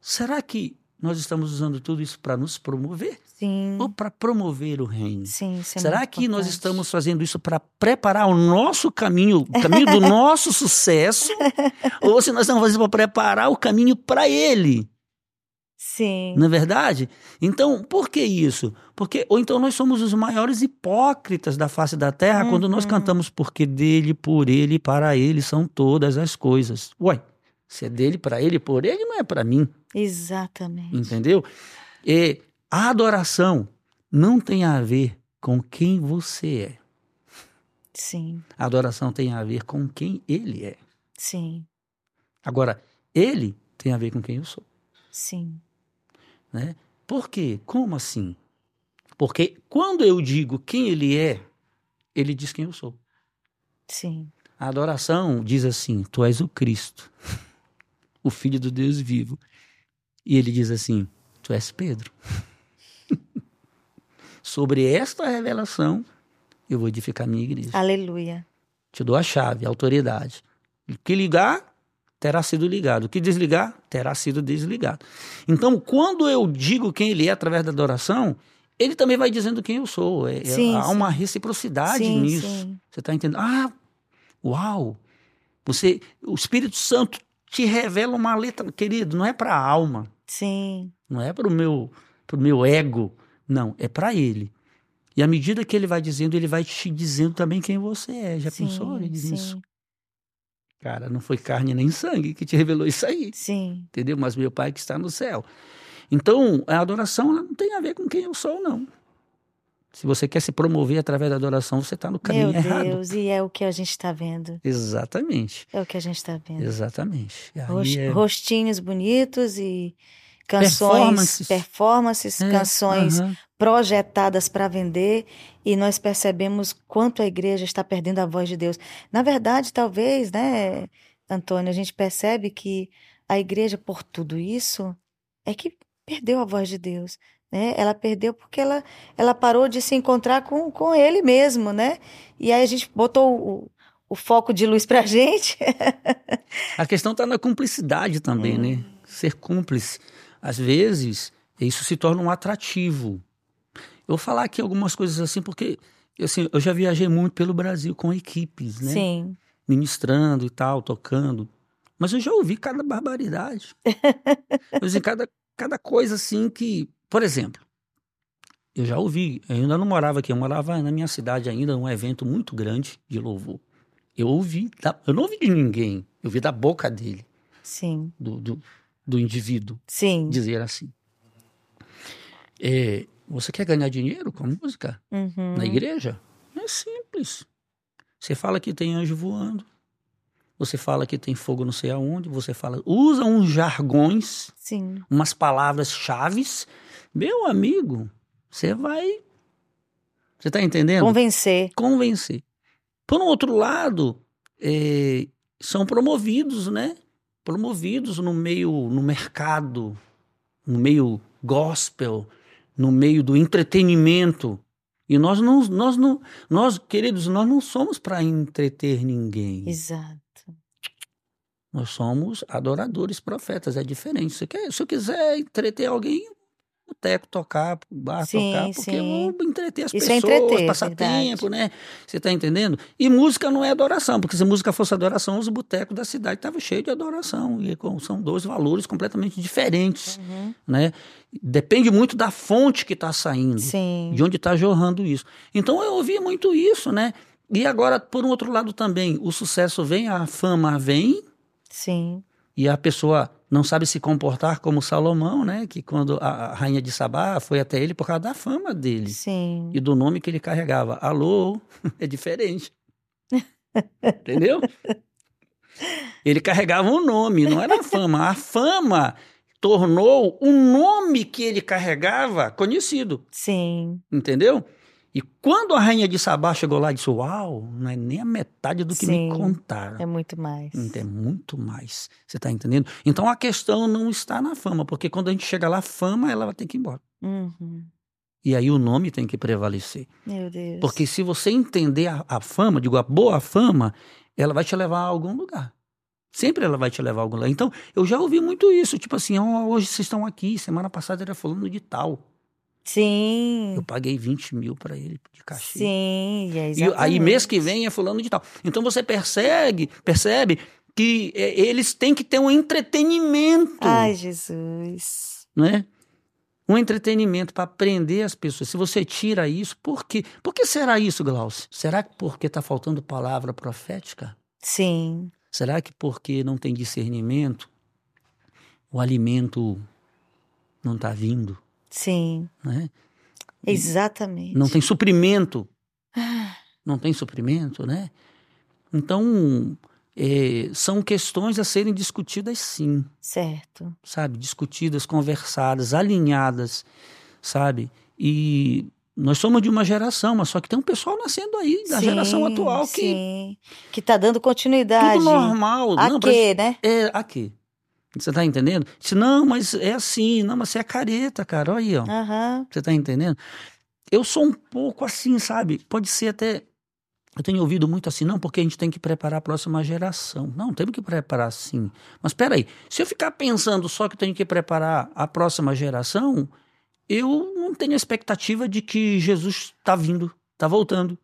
Será que nós estamos usando tudo isso para nos promover sim, ou para promover o reino? sim, é Será que nós importante. estamos fazendo isso para preparar o nosso caminho, o caminho do *laughs* nosso sucesso? ou se nós estamos fazendo para preparar o caminho para ele? Sim, Não é verdade? Então, por que isso? Porque, ou então nós somos os maiores hipócritas da face da terra quando nós Uhum. cantamos porque dele, por ele, para ele são todas as coisas. Ué, se é dele, para ele, por ele, não é para mim, exatamente. entendeu? E a adoração não tem a ver com quem você é. Sim, A adoração tem a ver com quem ele é. Sim, Agora, ele tem a ver com quem eu sou. sim. Né? Por quê? Como assim? Porque quando eu digo quem ele é, ele diz quem eu sou. Sim. A adoração diz assim: Tu és o Cristo, *laughs* o Filho do Deus vivo. E ele diz assim: Tu és Pedro. *laughs* Sobre esta revelação, eu vou edificar minha igreja. Aleluia. Te dou a chave, a autoridade. O que ligar, terá sido ligado. O que desligar, terá sido desligado. Então, quando eu digo quem ele é através da adoração, ele também vai dizendo quem eu sou. É- é- Sim, há sim. uma reciprocidade Sim, nisso. Você está entendendo? Ah, uau! Você, o Espírito Santo te revela uma letra, querido, não é para a alma, Sim. não é para o meu, pro meu ego, não, é para ele. E à medida que ele vai dizendo, ele vai te dizendo também quem você é. Já sim, pensou? Ele diz sim, isso. Cara, não foi carne nem sangue que te revelou isso aí, sim. entendeu? Mas meu Pai que está no céu. Então, a adoração não tem a ver com quem eu sou, não. Se você quer se promover através da adoração, você está no caminho Meu errado. Deus, e é o que a gente está vendo. Exatamente. É o que a gente está vendo. Exatamente. É- Rostinhos bonitos e canções, Performances. performances, é, canções aham. projetadas para vender e nós percebemos quanto a igreja está perdendo a voz de Deus. Na verdade, talvez, né, Antônio, a gente percebe que a igreja, por tudo isso, é que perdeu a voz de Deus. Né? Ela perdeu porque ela, ela parou de se encontrar com, com ele mesmo, né? E aí a gente botou o, o foco de luz pra *laughs* gente. A questão está na cumplicidade também, É. né? Ser cúmplice. Às vezes, isso se torna um atrativo. Eu vou falar aqui algumas coisas assim, porque assim, eu já viajei muito pelo Brasil com equipes, né? Sim, Ministrando e tal, tocando. Mas eu já ouvi cada barbaridade. *laughs* eu ouvi cada, cada coisa assim que. Por exemplo, eu já ouvi, eu ainda não morava aqui, eu morava na minha cidade ainda, num evento muito grande de louvor. Eu ouvi, da- eu não ouvi de ninguém, eu ouvi da boca dele sim, do, do, do indivíduo sim. dizer assim: é, Você quer ganhar dinheiro com a música Uhum. na igreja? É simples. Você fala que tem anjo voando, você fala que tem fogo não sei aonde, você fala, usa uns jargões, Sim, umas palavras chaves. Meu amigo, você vai. Você está entendendo? convencer. convencer. Por um outro lado, eh, são promovidos, né? Promovidos no meio, no mercado, no meio gospel, no meio do entretenimento. E nós não, nós não, nós, queridos, nós não somos para entreter ninguém. Exato. Nós somos adoradores, profetas, é diferente. Se eu, se eu quiser entreter alguém, o teco tocar, bar Sim, tocar, porque sim. eu vou entreter as Isso é pessoas, entreter, passar verdade. tempo, né? Você tá entendendo? E música não é adoração, porque se música fosse adoração, os botecos da cidade estavam cheios de adoração. E são dois valores completamente diferentes, Uhum. né? Depende muito da fonte que está saindo Sim, de onde está jorrando isso. Então eu ouvi muito isso, né? E agora, por um outro lado também, o sucesso vem, a fama vem, sim, e a pessoa não sabe se comportar como Salomão, né? Que quando a rainha de Sabá foi até ele por causa da fama dele sim. e do nome que ele carregava. Alô, *laughs* é diferente. Entendeu? Ele carregava um nome, não era a fama. A fama tornou o nome que ele carregava conhecido. Sim, Entendeu? E quando a rainha de Sabá chegou lá e disse: Uau, não é nem a metade do que Sim. me contaram. é muito mais. É muito mais. Você está entendendo? Então a questão não está na fama, porque quando a gente chega lá, a fama ela vai ter que ir embora. Uhum. E aí o nome tem que prevalecer. Meu Deus. Porque se você entender a, a fama, digo, a boa fama, ela vai te levar a algum lugar. Sempre ela vai te levar a algum lugar. Então, eu já ouvi muito isso. Tipo assim, ó, hoje vocês estão aqui, semana passada era falando de tal. Sim, Eu paguei 20 mil para ele de cachê. sim, é E exatamente. aí, mês que vem é fulano de tal. Então você persegue, percebe que é, eles têm que ter um entretenimento, Ai, Jesus. né? Um entretenimento para prender as pessoas. Se você tira isso, por quê? Por que será isso, Glaucio? Será que porque está faltando palavra profética? Sim, Será que porque não tem discernimento, o alimento não está vindo, sim, né? exatamente. Não tem suprimento. Não tem suprimento, né? Então, é, são questões a serem discutidas sim. Certo. Sabe? Discutidas, conversadas, alinhadas, sabe? E nós somos de uma geração, mas só que tem um pessoal nascendo aí, da sim, geração atual, que. Sim. Que está dando continuidade. Tudo normal. A não, quê, né? É, a quê? Você está entendendo? Se não, mas é assim, não, mas você é careta, cara, olha aí, ó. Uhum. Você está entendendo? Eu sou um pouco assim, sabe? Pode ser até. Eu tenho ouvido muito assim, não, porque a gente tem que preparar a próxima geração. Não, temos que preparar sim. Mas espera aí, se eu ficar pensando só que eu tenho que preparar a próxima geração, eu não tenho expectativa de que Jesus está vindo, está voltando.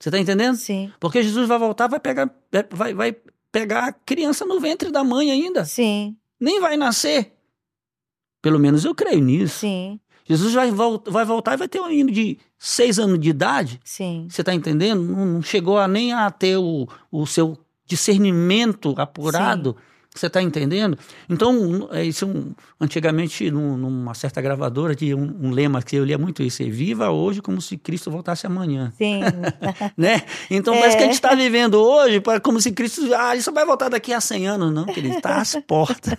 Você está entendendo? Sim. Porque Jesus vai voltar, vai pegar, vai, vai pegar a criança no ventre da mãe ainda. Sim. Nem vai nascer. Pelo menos eu creio nisso. Sim. Jesus vai, vai voltar e vai ter um menino de seis anos de idade. Sim. Você está entendendo? Não, chegou a nem a ter o, o seu discernimento apurado. Sim você está entendendo? Então, é isso um, antigamente, num, numa certa gravadora, tinha um, um, lema que eu lia muito isso: é, viva hoje como se Cristo voltasse amanhã. Sim. *laughs* né? Então, é. parece que a gente está vivendo hoje como se Cristo. Ah, isso vai voltar daqui a 100 anos. Não, que ele está às *laughs* portas.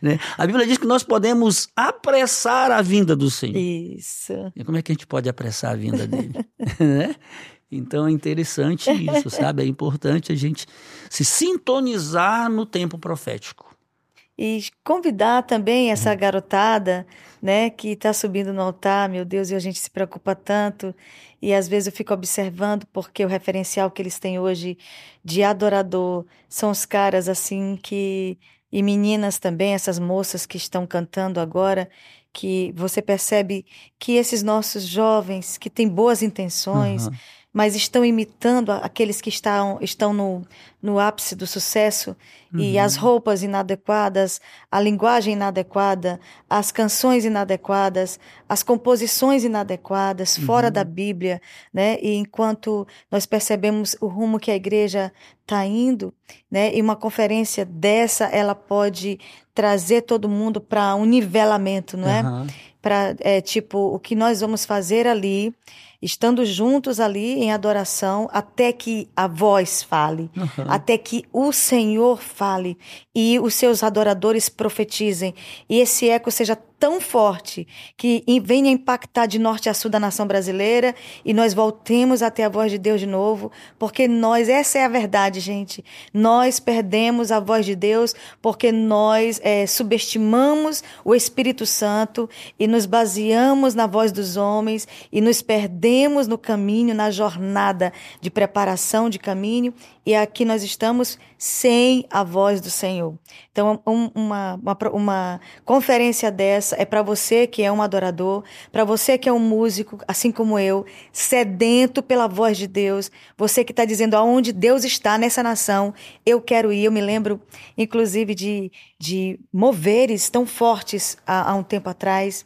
né? A Bíblia diz que nós podemos apressar a vinda do Senhor. Isso. E como é que a gente pode apressar a vinda dele? *laughs* né? Então é interessante *laughs* isso, sabe? É importante a gente se sintonizar no tempo profético. E convidar também essa garotada, né, que está subindo no altar, meu Deus, e a gente se preocupa tanto. E às vezes eu fico observando, porque o referencial que eles têm hoje de adorador são os caras assim que. E meninas também, essas moças que estão cantando agora, que você percebe que esses nossos jovens que têm boas intenções. Uhum mas estão imitando aqueles que estão, estão no, no ápice do sucesso uhum. e as roupas inadequadas, a linguagem inadequada, as canções inadequadas, as composições inadequadas, uhum. fora da Bíblia, né? E enquanto nós percebemos o rumo que a igreja está indo, né? E uma conferência dessa, ela pode trazer todo mundo para um nivelamento, não é? Uhum. Para é, tipo o que nós vamos fazer ali estando juntos ali em adoração, até que a voz fale, uhum. até que o Senhor fale e os seus adoradores profetizem, e esse eco seja tão forte que venha impactar de norte a sul da nação brasileira e nós voltemos até a voz de Deus de novo, porque nós, essa é a verdade, gente. Nós perdemos a voz de Deus porque nós é, subestimamos o Espírito Santo e nos baseamos na voz dos homens e nos perdemos no caminho, na jornada de preparação de caminho e aqui nós estamos sem a voz do Senhor. Então, um, uma, uma, uma conferência dessa é para você que é um adorador, para você que é um músico, assim como eu, sedento pela voz de Deus, você que está dizendo aonde Deus está nessa nação, eu quero ir. Eu me lembro, inclusive, de, de moveres tão fortes há, há um tempo atrás,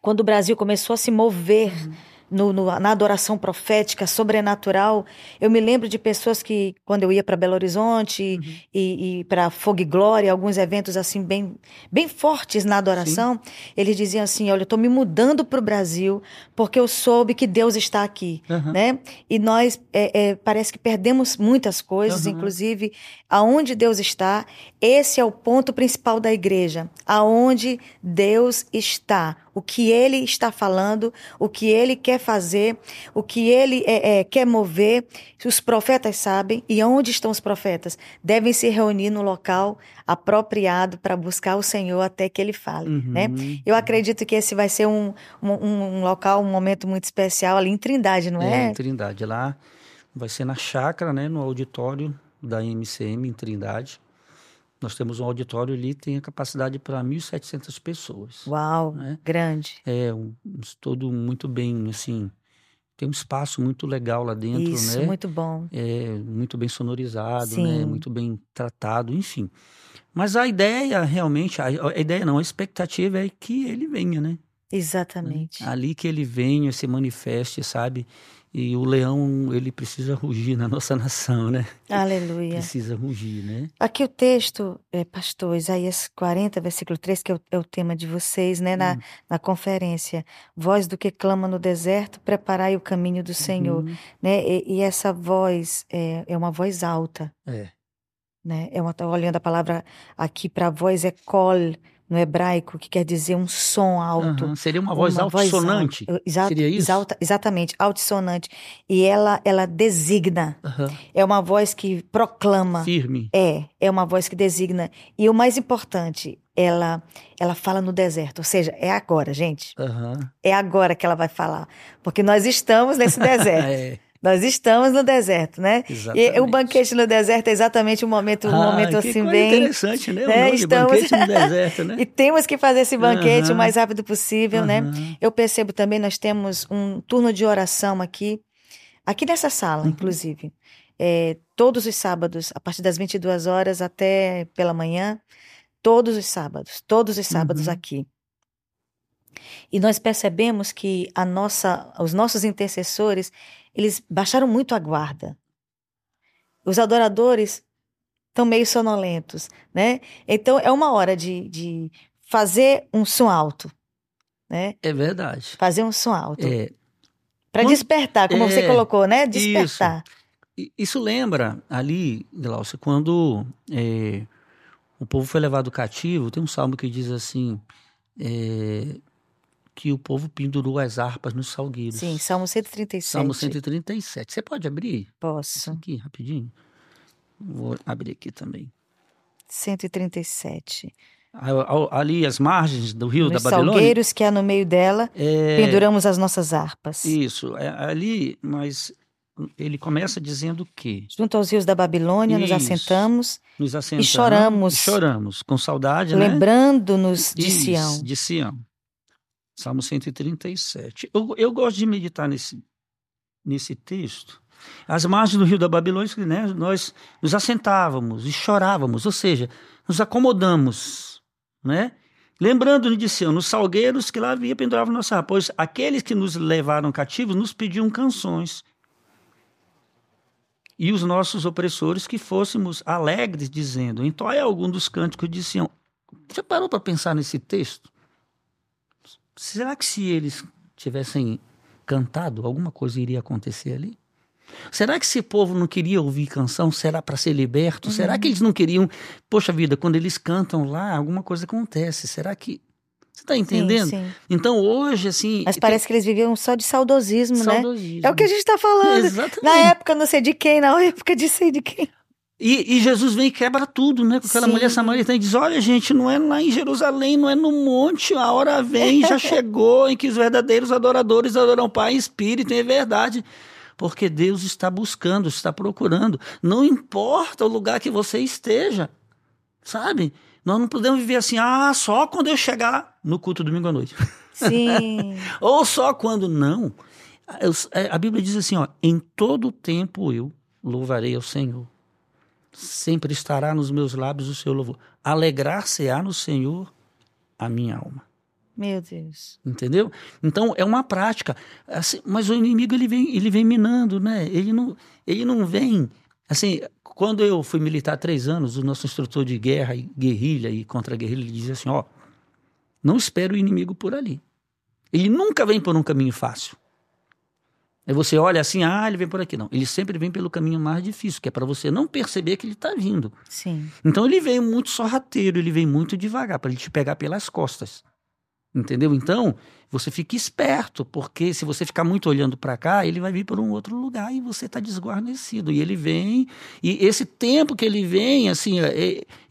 quando o Brasil começou a se mover. Uhum no, no, na adoração profética, sobrenatural. Eu me lembro de pessoas que, quando eu ia para Belo Horizonte uhum. e, e para Fogo e Glória, alguns eventos assim bem, bem fortes na adoração, Sim. eles diziam assim: Olha, eu estou me mudando para o Brasil porque eu soube que Deus está aqui. Uhum. Né? E nós é, é, parece que perdemos muitas coisas, uhum. inclusive aonde Deus está. Esse é o ponto principal da igreja, aonde Deus está o que ele está falando, o que ele quer fazer, o que ele é, é, quer mover. Os profetas sabem e onde estão os profetas? Devem se reunir no local apropriado para buscar o Senhor até que ele fale. Uhum. Né? Eu acredito que esse vai ser um, um, um, local, um momento muito especial ali em Trindade, não é? É, em Trindade. Lá vai ser na chácara, né, no auditório da MCM em Trindade. Nós temos um auditório ali que tem a capacidade para 1.700 pessoas. Uau, né? grande. É, um, todo muito bem, assim, tem um espaço muito legal lá dentro, Isso, né? muito bom. É, muito bem sonorizado, né? Sim. né? Muito bem tratado, enfim. Mas a ideia, realmente, a, a, ideia não, a expectativa é que ele venha, né? Exatamente. Ali que ele venha, se manifeste, sabe? E o leão, ele precisa rugir na nossa nação, né? Aleluia. Precisa rugir, né? Aqui o texto, é, pastor, Isaías 40, versículo 3, que é o, é o tema de vocês, né, na, Hum. na conferência. Voz do que clama no deserto, preparai o caminho do Senhor. Uhum. Né? E, e essa voz é, é uma voz alta. É. Né? É uma, tô olhando a palavra aqui para voz, é kol, no hebraico, que quer dizer um som alto. Aham. Seria uma voz altissonante. alta. Exato, Seria isso? exalta- exatamente, altissonante. E ela, ela designa. Aham. É uma voz que proclama. Firme. É, é uma voz que designa. E o mais importante, ela, ela fala no deserto. Ou seja, é agora, gente. Aham. É agora que ela vai falar. Porque nós estamos nesse *laughs* deserto. É, nós estamos no deserto, né? exatamente. E o banquete no deserto é exatamente um momento, um Ah, momento assim bem. interessante, né? O né, estamos- banquete no deserto, né? *laughs* E temos que fazer esse banquete Aham. o mais rápido possível, né? Aham. Eu percebo também, nós temos um turno de oração aqui, aqui nessa sala, Uhum. inclusive. É, todos os sábados, a partir das 22 horas até pela manhã, todos os sábados, todos os sábados Uhum. aqui. E nós percebemos que a nossa, os nossos intercessores, eles baixaram muito a guarda. Os adoradores estão meio sonolentos, né? Então é uma hora de, de fazer um som alto, né? É verdade. Fazer um som alto. É, Para despertar, como você é, colocou, né? Despertar. I- Isso lembra ali, Glaucia, quando é, o povo foi levado cativo, tem um salmo que diz assim, é, que o povo pendurou as harpas nos salgueiros. Sim, Salmo 137. Salmo 137. Você pode abrir isso Posso. aqui rapidinho? Vou abrir aqui também. 137. A- a- Ali, as margens do rio Nos da Babilônia. salgueiros que há no meio dela, é, penduramos as nossas harpas. Isso, é, ali, mas ele começa dizendo que Junto aos rios da Babilônia, nos Isso. assentamos, nos assentamos choramos. e choramos com saudade, né? lembrando-nos de Isso, Sião. De Sião. Salmo 137. Eu, eu gosto de meditar nesse, nesse texto. As margens do rio da Babilônia, né, nós nos assentávamos e chorávamos, ou seja, nos acomodamos, né? Lembrando de Sião, nos salgueiros que lá havia penduravam nossa harpa, pois aqueles que nos levaram cativos nos pediam canções. E os nossos opressores que fôssemos alegres, dizendo, entoia algum dos cânticos de Sião. Parou para pensar nesse texto? Será que se eles tivessem cantado, alguma coisa iria acontecer ali? Será que esse povo não queria ouvir canção? Será para ser liberto? Uhum. Será que eles não queriam? Poxa vida, quando eles cantam lá, alguma coisa acontece. Será que. Você está entendendo? Sim, sim. Então hoje, assim. Mas parece que eles viviam só de saudosismo, tem né? saudosismo. É o que a gente está falando. *laughs* Exatamente. Na época não sei de quem, na época de sei de quem. E, e Jesus vem e quebra tudo, né? Com aquela Sim. mulher samaritana e diz: Olha, gente, não é lá em Jerusalém, não é no monte, a hora vem, já *laughs* chegou em que os verdadeiros adoradores adoram o Pai em espírito, é verdade. Porque Deus está buscando, está procurando. Não importa o lugar que você esteja, sabe? Nós não podemos viver assim, ah, só quando eu chegar no culto domingo à noite. *laughs* Sim. *laughs* Ou só quando não. É, A Bíblia diz assim, ó, em todo tempo eu louvarei ao Senhor. Sempre estará nos meus lábios o seu louvor. Alegrar-se-á no Senhor a minha alma. Meu Deus. Entendeu? Então é uma prática. Assim, mas o inimigo ele vem, ele vem minando, né? Ele não, ele não vem. Assim, quando eu fui militar três anos, o nosso instrutor de guerra e guerrilha e contra-guerrilha, ele dizia assim: ó, não espere o inimigo por ali. Ele nunca vem por um caminho fácil. Aí você olha assim, ah, ele vem por aqui. Não, ele sempre vem pelo caminho mais difícil, que é para você não perceber que ele está vindo. Sim. Então ele vem muito sorrateiro, ele vem muito devagar, para ele te pegar pelas costas. Entendeu? Então, você fica esperto, porque se você ficar muito olhando para cá, ele vai vir por um outro lugar e você está desguarnecido. E ele vem, e esse tempo que ele vem, assim,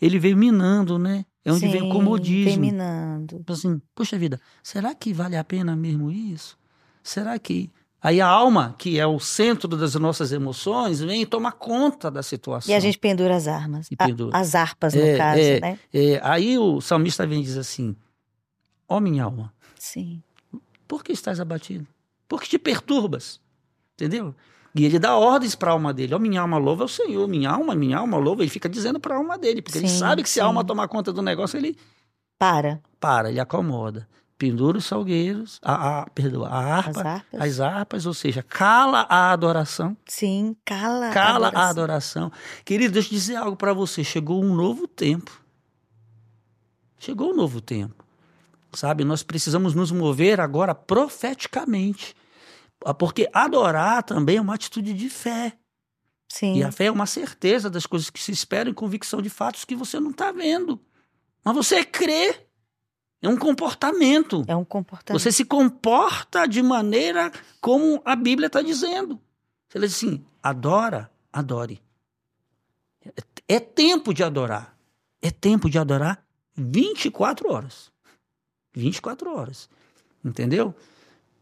ele vem minando, né? É onde vem o Sim, comodismo. Terminando. Assim, poxa vida, será que vale a pena mesmo isso? Será que. Aí a alma, que é o centro das nossas emoções, vem tomar conta da situação. E a gente pendura as armas. E A- pendura. as harpas, no É, caso, é. né? É, aí o salmista vem e diz assim: Ó minha alma, Sim. por que estás abatido? Por que te perturbas? Entendeu? E ele dá ordens para a alma dele. Ó, minha alma louva ao Senhor, minha alma, minha alma louva. Ele fica dizendo para a alma dele, porque ele Sim, sabe que se a sim. alma tomar conta do negócio, ele Para. para, ele acomoda. Pendura os salgueiros, a, a, perdão, a harpa, As harpas. as harpas, ou seja, cala a adoração, Sim, cala. cala adoração. a adoração. Querido, deixa eu dizer algo para você, chegou um novo tempo. Chegou um novo tempo. Sabe, nós precisamos nos mover agora profeticamente. Ah, Porque adorar também é uma atitude de fé. Sim. E a fé é uma certeza das coisas que se esperam e convicção de fatos que você não está vendo. Mas você crê. É um comportamento. É um comportamento. Você se comporta de maneira como a Bíblia está dizendo. Você diz assim: adora, adore. É, é tempo de adorar. É tempo de adorar 24 horas. 24 horas. Entendeu?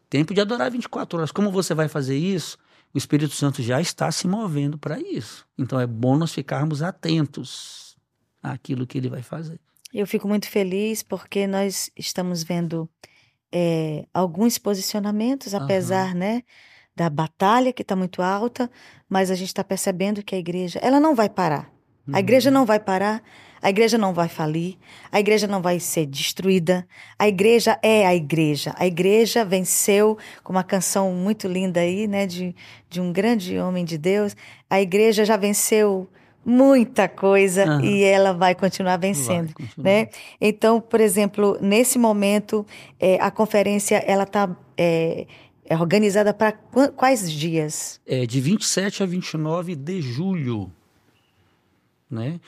Tempo de adorar 24 horas. Como você vai fazer isso? O Espírito Santo já está se movendo para isso. Então é bom nós ficarmos atentos àquilo que ele vai fazer. Eu fico muito feliz porque nós estamos vendo é, alguns posicionamentos, apesar, né, da batalha que está muito alta, mas a gente está percebendo que a igreja, ela não vai parar. A Uhum. igreja não vai parar, a igreja não vai falir, a igreja não vai ser destruída. A igreja é a igreja. A igreja venceu com uma canção muito linda aí, né, de, de um grande homem de Deus. A igreja já venceu muita coisa Aham. e ela vai continuar vencendo Vai né? Então, por exemplo, nesse momento, é, a conferência ela está é, é organizada para quais dias? É de 27 a 29 de julho, né?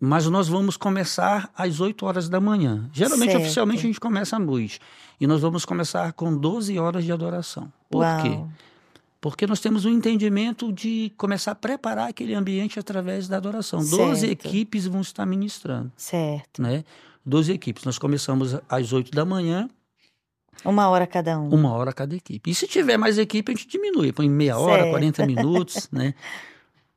Mas nós vamos começar às 8 horas da manhã. Geralmente, Certo. oficialmente, a gente começa à noite. E nós vamos começar com 12 horas de adoração. Por Uau. quê? Porque nós temos um entendimento de começar a preparar aquele ambiente através da adoração. 12 Certo. equipes vão estar ministrando, Certo. né? 12 equipes. Nós começamos às 8 da manhã, Uma hora cada um. uma hora cada equipe. E se tiver mais equipe, a gente diminui, põe meia hora, Certo. 40 *laughs* minutos, né?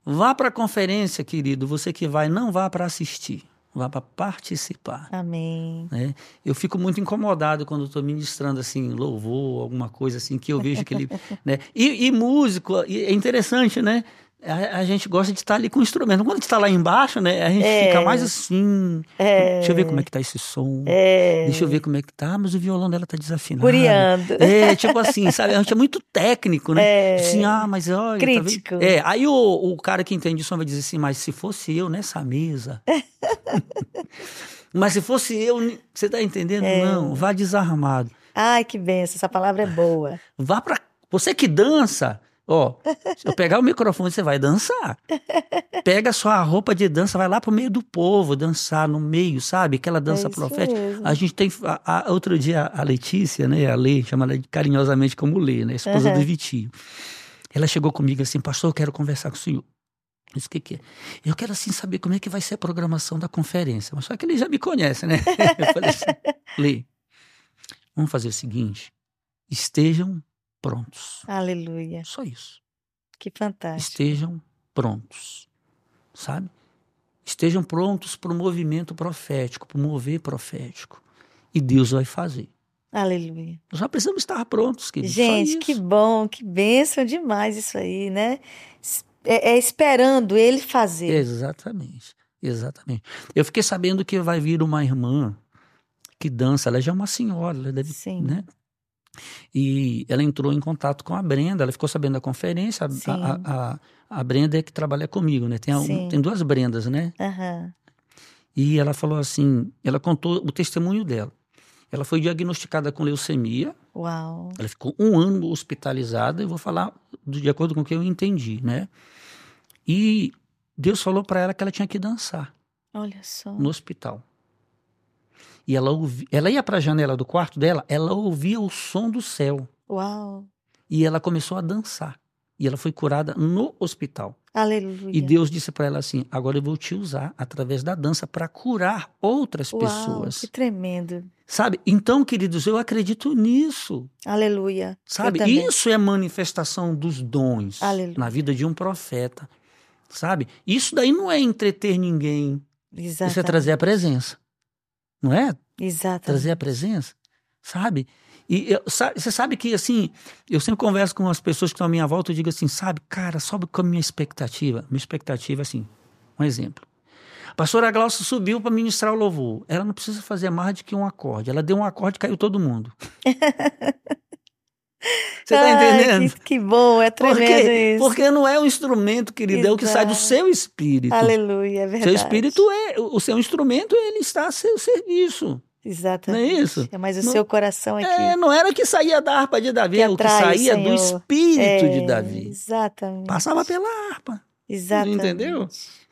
Vá para a conferência, querido. Você que vai, não vá para assistir, vá para participar. Amém. Né? Eu fico muito incomodado quando estou ministrando assim louvor, alguma coisa assim que eu vejo que ele, *laughs* né? E, e músico, é interessante, né? A, a gente gosta de estar ali com o instrumento. Quando a gente está lá embaixo, né? A gente É. fica mais assim. É. Deixa eu ver como é que tá esse som. É. Deixa eu ver como é que tá, mas o violão dela tá desafinado. Curiando. É, tipo assim, sabe? A gente é muito técnico, né? É. Assim, ah, mas olha. tá? Crítico. é, aí o, o cara que entende som vai dizer assim, mas se fosse eu nessa mesa. *laughs* mas se fosse eu. Você tá entendendo? É. Não, vá desarmado. Ai, que benção. Essa palavra é boa. Vá pra. Você que dança. Ó, se eu pegar o microfone, você vai dançar. *laughs* Pega a sua roupa de dança, vai lá pro meio do povo, dançar no meio, sabe? Aquela dança É isso profética. mesmo. A gente tem. A, a- outro dia, a Letícia, né? A Lê, chama ela carinhosamente como Lê, né? Esposa Aham. do Vitinho. Ela chegou comigo assim, pastor, eu quero conversar com o senhor. Eu disse, o que, que é? Eu quero assim saber como é que vai ser a programação da conferência. Mas só que ele já me conhece, né? *laughs* Eu falei assim, Lê, vamos fazer o seguinte: estejam prontos. Aleluia. Só isso. Que fantástico. Estejam prontos. Sabe? Estejam prontos para o movimento profético, para o mover profético. E Deus vai fazer. Aleluia. Nós só precisamos estar prontos, querido. Gente, que bom, que bênção demais isso aí, né? É, é esperando ele fazer. Exatamente. Exatamente. Eu fiquei sabendo que vai vir uma irmã que dança. Ela já é uma senhora, ela deve, Sim. né? E ela entrou em contato com a Brenda, ela ficou sabendo da conferência. A, a, a, a Brenda é que trabalha comigo, né? Tem, tem duas Brendas, né? Aham. E ela falou assim, ela contou o testemunho dela. Ela foi diagnosticada com leucemia, Uau. ela ficou um ano hospitalizada, eu vou falar de acordo com o que eu entendi, né? E Deus falou para ela que ela tinha que dançar Olha só. no hospital. E ela, ouvi, ela ia para a janela do quarto dela, ela ouvia o som do céu. Uau. E ela começou a dançar. E ela foi curada no hospital. Aleluia. E Deus disse para ela assim: agora eu vou te usar através da dança para curar outras Uau, pessoas. que tremendo. Sabe? Então, queridos, eu acredito nisso. Aleluia. Sabe? Isso é manifestação dos dons Aleluia. na vida de um profeta. Sabe? Isso daí não é entreter ninguém. Isso é Exatamente. trazer a presença. Não é? Exatamente. Trazer a presença. Sabe? E eu- sa- você sabe que, assim, eu sempre converso com as pessoas que estão à minha volta, eu digo assim, sabe, cara, sobe com a minha expectativa. Minha expectativa, é assim, um exemplo. A pastora Glaucia subiu para ministrar o louvor. Ela não precisa fazer mais do que um acorde. Ela deu um acorde e caiu todo mundo. *laughs* Você está entendendo? Que, que, bom, é tremendo porque, isso. Porque não é um instrumento, querido, Exato. é o que sai do seu espírito. Aleluia, é verdade. Seu espírito é, o seu instrumento, ele está a seu serviço. Exatamente. Não é isso? É, mas o não, seu coração aqui. É, não era o que saía da harpa de Davi, é o que saía do espírito é, de Davi. Exatamente. Passava pela harpa. Exatamente. Entendeu?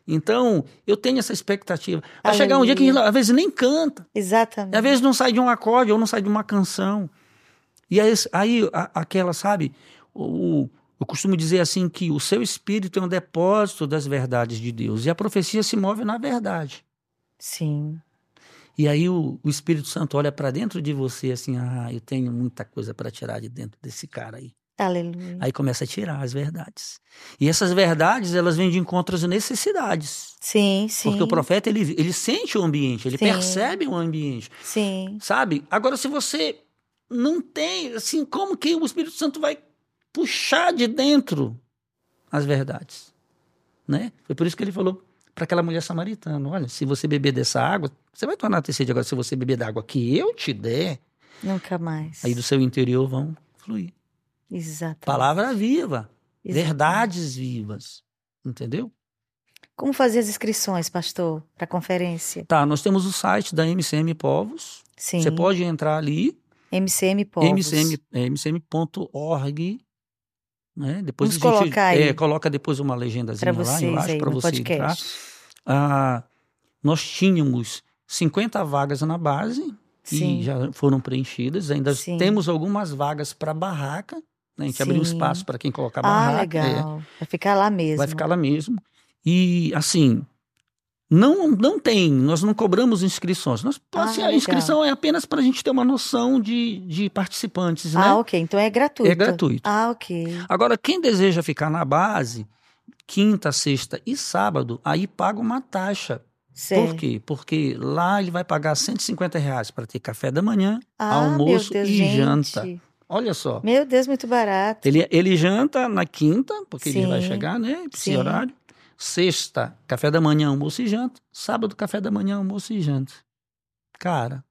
Então, eu tenho essa expectativa. Vai Aleluia. chegar um dia que a gente, às vezes nem canta. Exatamente. Às vezes não sai de um acorde ou não sai de uma canção. E aí, aí a, aquela, sabe, o, eu costumo dizer assim que o seu espírito é um depósito das verdades de Deus. E a profecia se move na verdade. Sim. E aí o, o Espírito Santo olha para dentro de você assim, ah, eu tenho muita coisa para tirar de dentro desse cara aí. Aleluia. Aí começa a tirar as verdades. E essas verdades, elas vêm de encontro às necessidades. Sim, sim. Porque o profeta, ele, ele sente o ambiente, ele sim. percebe o ambiente. Sim. Sabe? Agora, se você não tem, assim, como que o Espírito Santo vai puxar de dentro as verdades? Né? Foi por isso que ele falou para aquela mulher samaritana: olha, se você beber dessa água, você vai tornar a ter sede. Agora, se você beber da água que eu te der, nunca mais. Aí do seu interior vão fluir. Exato. Palavra viva, Exatamente. verdades vivas, entendeu? Como fazer as inscrições, pastor, para a conferência? Tá, nós temos o site da MCM Povos. Sim. Você pode entrar ali. MCM Povos. MCM, mcm.org. Né? Depois Vamos a gente colocar aí. É, coloca depois uma legendazinha lá embaixo para você podcast. entrar. Ah, nós tínhamos 50 vagas na base Sim. e já foram preenchidas. Ainda Sim. temos algumas vagas para barraca. Né? A gente Sim. abriu espaço para quem colocar Ah, barraca. legal. é. Vai ficar lá mesmo. Vai ficar lá mesmo. E assim, não, não tem, nós não cobramos inscrições. Nós, Ah, assim, a legal. inscrição é apenas para a gente ter uma noção de, de participantes, né? Ah, ok. Então é gratuito. É gratuito. Ah, ok. Agora, quem deseja ficar na base, quinta, sexta e sábado, aí paga uma taxa. Certo. Por quê? Porque lá ele vai pagar 150 reais para ter café da manhã, Ah, almoço Deus, e gente. janta. Olha só. Meu Deus, muito barato. Ele, ele janta na quinta, porque ele Sim. vai chegar, né? Esse Sim. horário. Sexta, café da manhã, almoço e janta. Sábado, café da manhã, almoço e janta. Cara,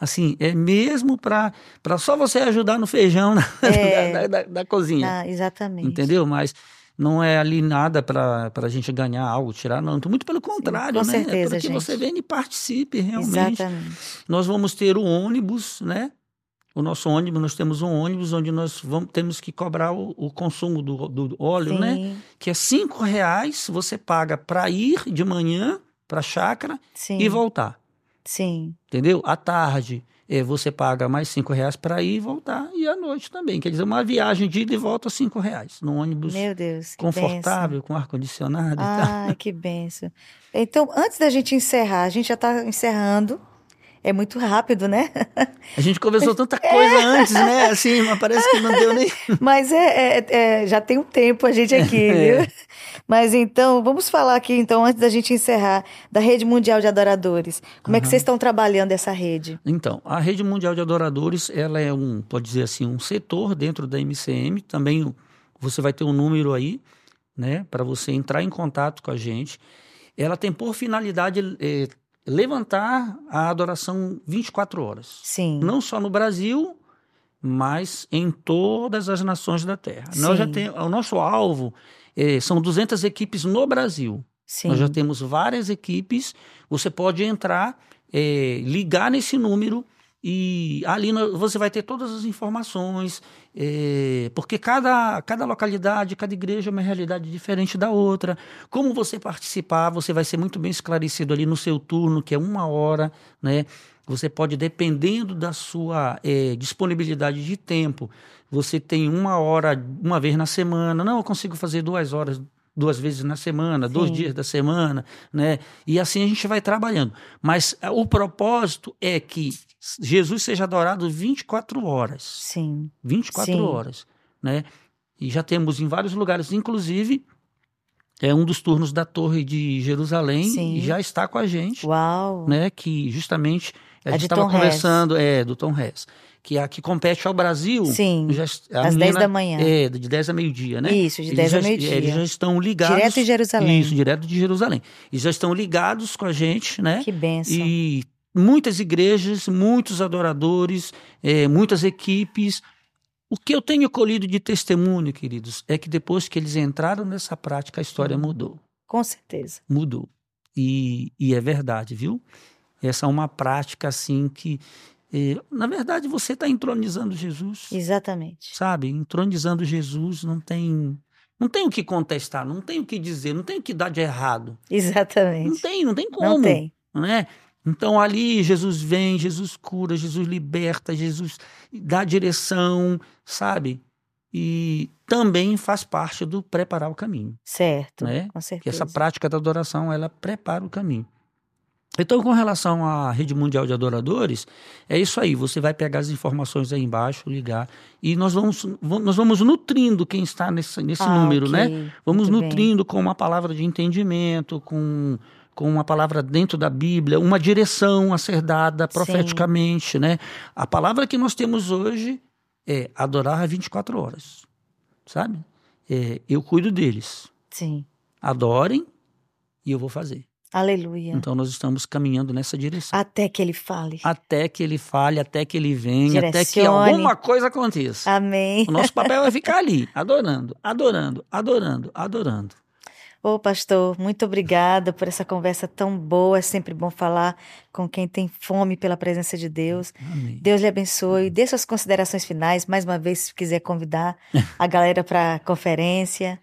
assim, é mesmo para só você ajudar no feijão na- *laughs* É. da, da- da cozinha. Ah, exatamente. Entendeu? Mas não é ali nada para a gente ganhar algo, tirar, não. Muito pelo contrário, com né? certeza, é para que gente. você venha e participe realmente. Exatamente. Nós vamos ter o ônibus, né? O nosso ônibus, nós temos um ônibus onde nós vamos, temos que cobrar o, o consumo do, do óleo, Sim. né? Que é cinco reais você paga para ir de manhã para a chácara Sim. e voltar, Sim. entendeu? À tarde eh, você paga mais cinco reais para ir e voltar e à noite também. Quer dizer, uma viagem de ida e volta cinco reais num ônibus Meu Deus. Confortável, com ar condicionado e tal. Que benção. Então, antes da gente encerrar, a gente já está encerrando. É muito rápido, né? A gente conversou tanta coisa antes, né? Assim, mas parece que não deu nem. *laughs* Mas é, é- é- já tem um tempo a gente aqui, *laughs* É. viu? Mas então, vamos falar aqui, então, antes da gente encerrar, da Rede Mundial de Adoradores. Como é que vocês estão trabalhando essa rede? Então, a Rede Mundial de Adoradores, ela é um, pode dizer assim, um setor dentro da MCM. Também você vai ter um número aí, né, para você entrar em contato com a gente. Ela tem por finalidade eh, levantar a adoração 24 horas. Sim. Não só no Brasil, mas em todas as nações da Terra. Nós já Sim. tem, o nosso alvo eh, são 200 equipes no Brasil. Sim. Nós já temos várias equipes. Você pode entrar, eh, ligar nesse número e ali você vai ter todas as informações, eh, porque cada, cada localidade, cada igreja é uma realidade diferente da outra. Como você participar, você vai ser muito bem esclarecido ali no seu turno, que é uma hora, né? Você pode, dependendo da sua eh, disponibilidade de tempo, você tem uma hora, uma vez na semana. Não, eu consigo fazer duas horas, duas vezes na semana, dois Sim. dias da semana, né? E assim a gente vai trabalhando. Mas ah, o propósito é que Jesus seja adorado 24 horas. Sim. 24 Sim. horas, né? E já temos em vários lugares, inclusive é um dos turnos da Torre de Jerusalém Sim. já está com a gente, Uau. né? Que justamente A, A gente de estava conversando, é, do Tom Hess, que é a que compete ao Brasil. Sim, já, às 10 menina- da manhã. É, de 10 a meio-dia, né? Isso, de Eles 10 a meio-dia. Eles já estão ligados. Direto de Jerusalém. Isso, direto de Jerusalém. E já estão ligados com a gente, né? Que benção. E muitas igrejas, muitos adoradores, eh, muitas equipes. O que eu tenho colhido de testemunho, queridos, é que depois que eles entraram nessa prática, a história mudou. Com certeza. Mudou. E, e é verdade, viu? Essa é uma prática assim que, eh, na verdade, você está entronizando Jesus, Exatamente. sabe? Entronizando Jesus não tem, não tem o que contestar, não tem o que dizer, não tem o que dar de errado. Não Exatamente. tem, não tem como Não tem. né? Então ali Jesus vem, Jesus cura, Jesus liberta, Jesus dá direção, sabe? E também faz parte do preparar o caminho, Certo. né? Com Que certeza. essa prática da adoração, ela prepara o caminho. Então, com relação à rede mundial de adoradores, é isso aí. Você vai pegar as informações aí embaixo, ligar, e nós vamos, nós vamos nutrindo quem está nesse, nesse Ah, número, né? ok. Vamos Muito bem. nutrindo com uma palavra de entendimento, com, com uma palavra dentro da Bíblia, uma direção a ser dada profeticamente, né? A palavra que nós temos hoje é adorar 24 horas, sabe? É, eu cuido deles. Sim. Adorem e eu vou fazer. Aleluia. Então nós estamos caminhando nessa direção. Até que ele fale. Até que ele fale, até que ele venha, até que Direcione. alguma coisa aconteça. Amém. O nosso papel é ficar ali, *laughs* adorando, adorando, adorando, adorando. Ô, pastor, muito obrigada por essa conversa tão boa. É sempre bom falar com quem tem fome pela presença de Deus. Amém. Deus lhe abençoe. Dê suas considerações finais. Mais uma vez, se quiser convidar a galera para a conferência.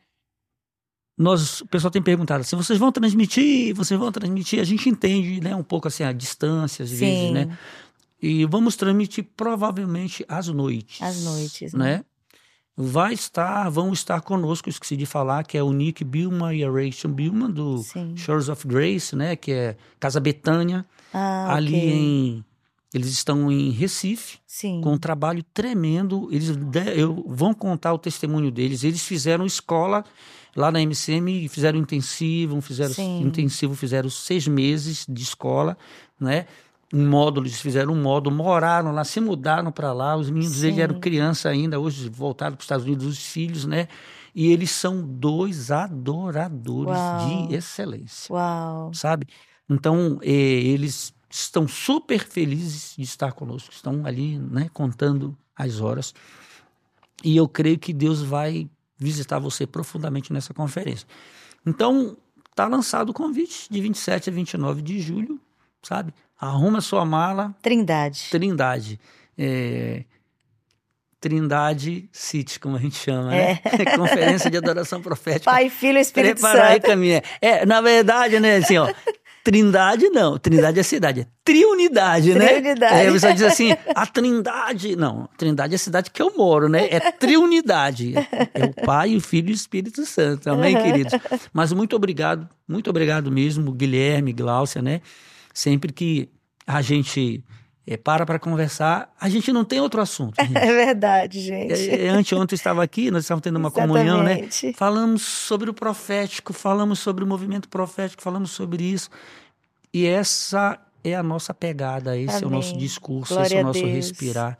Nós, o pessoal tem perguntado assim, vocês vão transmitir, vocês vão transmitir, a gente entende, né, um pouco assim a distância às vezes, Sim, né? E vamos transmitir provavelmente às noites. Às noites, né? né? Vai estar, vão estar conosco, esqueci de falar, que é o Nick Billman e a Rachel Billman do sim. Shores of Grace, né, que é Casa Betânia, Ah, ali ok. em eles estão em Recife, Sim. com um trabalho tremendo. Eles de- eu, vão contar o testemunho deles. Eles fizeram escola lá na MCM, fizeram intensivo, fizeram Sim. intensivo, fizeram seis meses de escola, né? Um módulo, eles fizeram um módulo, moraram lá, se mudaram para lá. Os meninos eles Sim. eram criança ainda, hoje voltaram para os Estados Unidos, os filhos, né? E eles são dois adoradores Uau. de excelência Uau. sabe? Então, eh, eles estão super felizes de estar conosco, estão ali, né, contando as horas. E eu creio que Deus vai visitar você profundamente nessa conferência. Então, tá lançado o convite de 27 a 29 de julho, sabe? Arruma sua mala, Trindade. Trindade. É, Trindade City, como a gente chama, né? *laughs* Conferência de Adoração Profética. Pai, Filho e Espírito Preparar aí Santo. caminho. É, na verdade, né, assim, ó. Trindade não, Trindade é cidade, é triunidade, né? Triunidade. É, a pessoa diz assim, a Trindade, não, Trindade é a cidade que eu moro, né? É triunidade, é o Pai, o Filho e o Espírito Santo, amém, queridos? Mas muito obrigado, muito obrigado mesmo, Guilherme, Gláucia, né? Sempre que a gente é, para para conversar, a gente não tem outro assunto, *laughs* gente. É verdade, gente. É, é, Anteontem eu estava aqui, nós estávamos tendo uma *laughs* comunhão, né? Exatamente. Falamos sobre o profético, falamos sobre o movimento profético, falamos sobre isso. E essa é a nossa pegada, esse é o Amém. nosso discurso, Glória esse é o nosso respirar.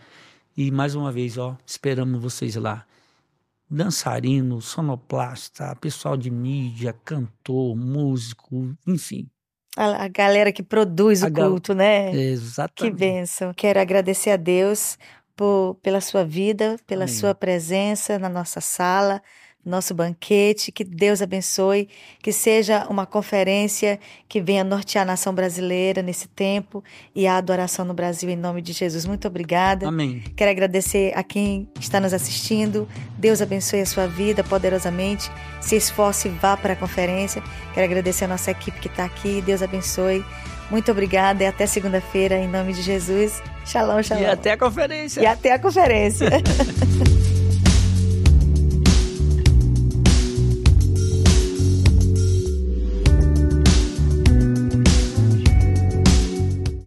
E mais uma vez, ó, esperamos vocês lá. Dançarino, sonoplasta, pessoal de mídia, cantor, músico, enfim. A, a galera que produz A o culto, né? Que Exatamente. bênção. Quero agradecer a Deus por, pela sua vida, pela Amém. sua presença na nossa sala, nosso banquete. Que Deus abençoe, que seja uma conferência que venha nortear a nação brasileira nesse tempo e a adoração no Brasil em nome de Jesus. Muito obrigada. Amém. Quero agradecer a quem está nos assistindo. Deus abençoe a sua vida poderosamente. Se esforce e vá para a conferência. Quero agradecer a nossa equipe que está aqui. Deus abençoe. Muito obrigada e até segunda-feira, em nome de Jesus. Shalom, shalom. E até a conferência. E até a conferência. *laughs*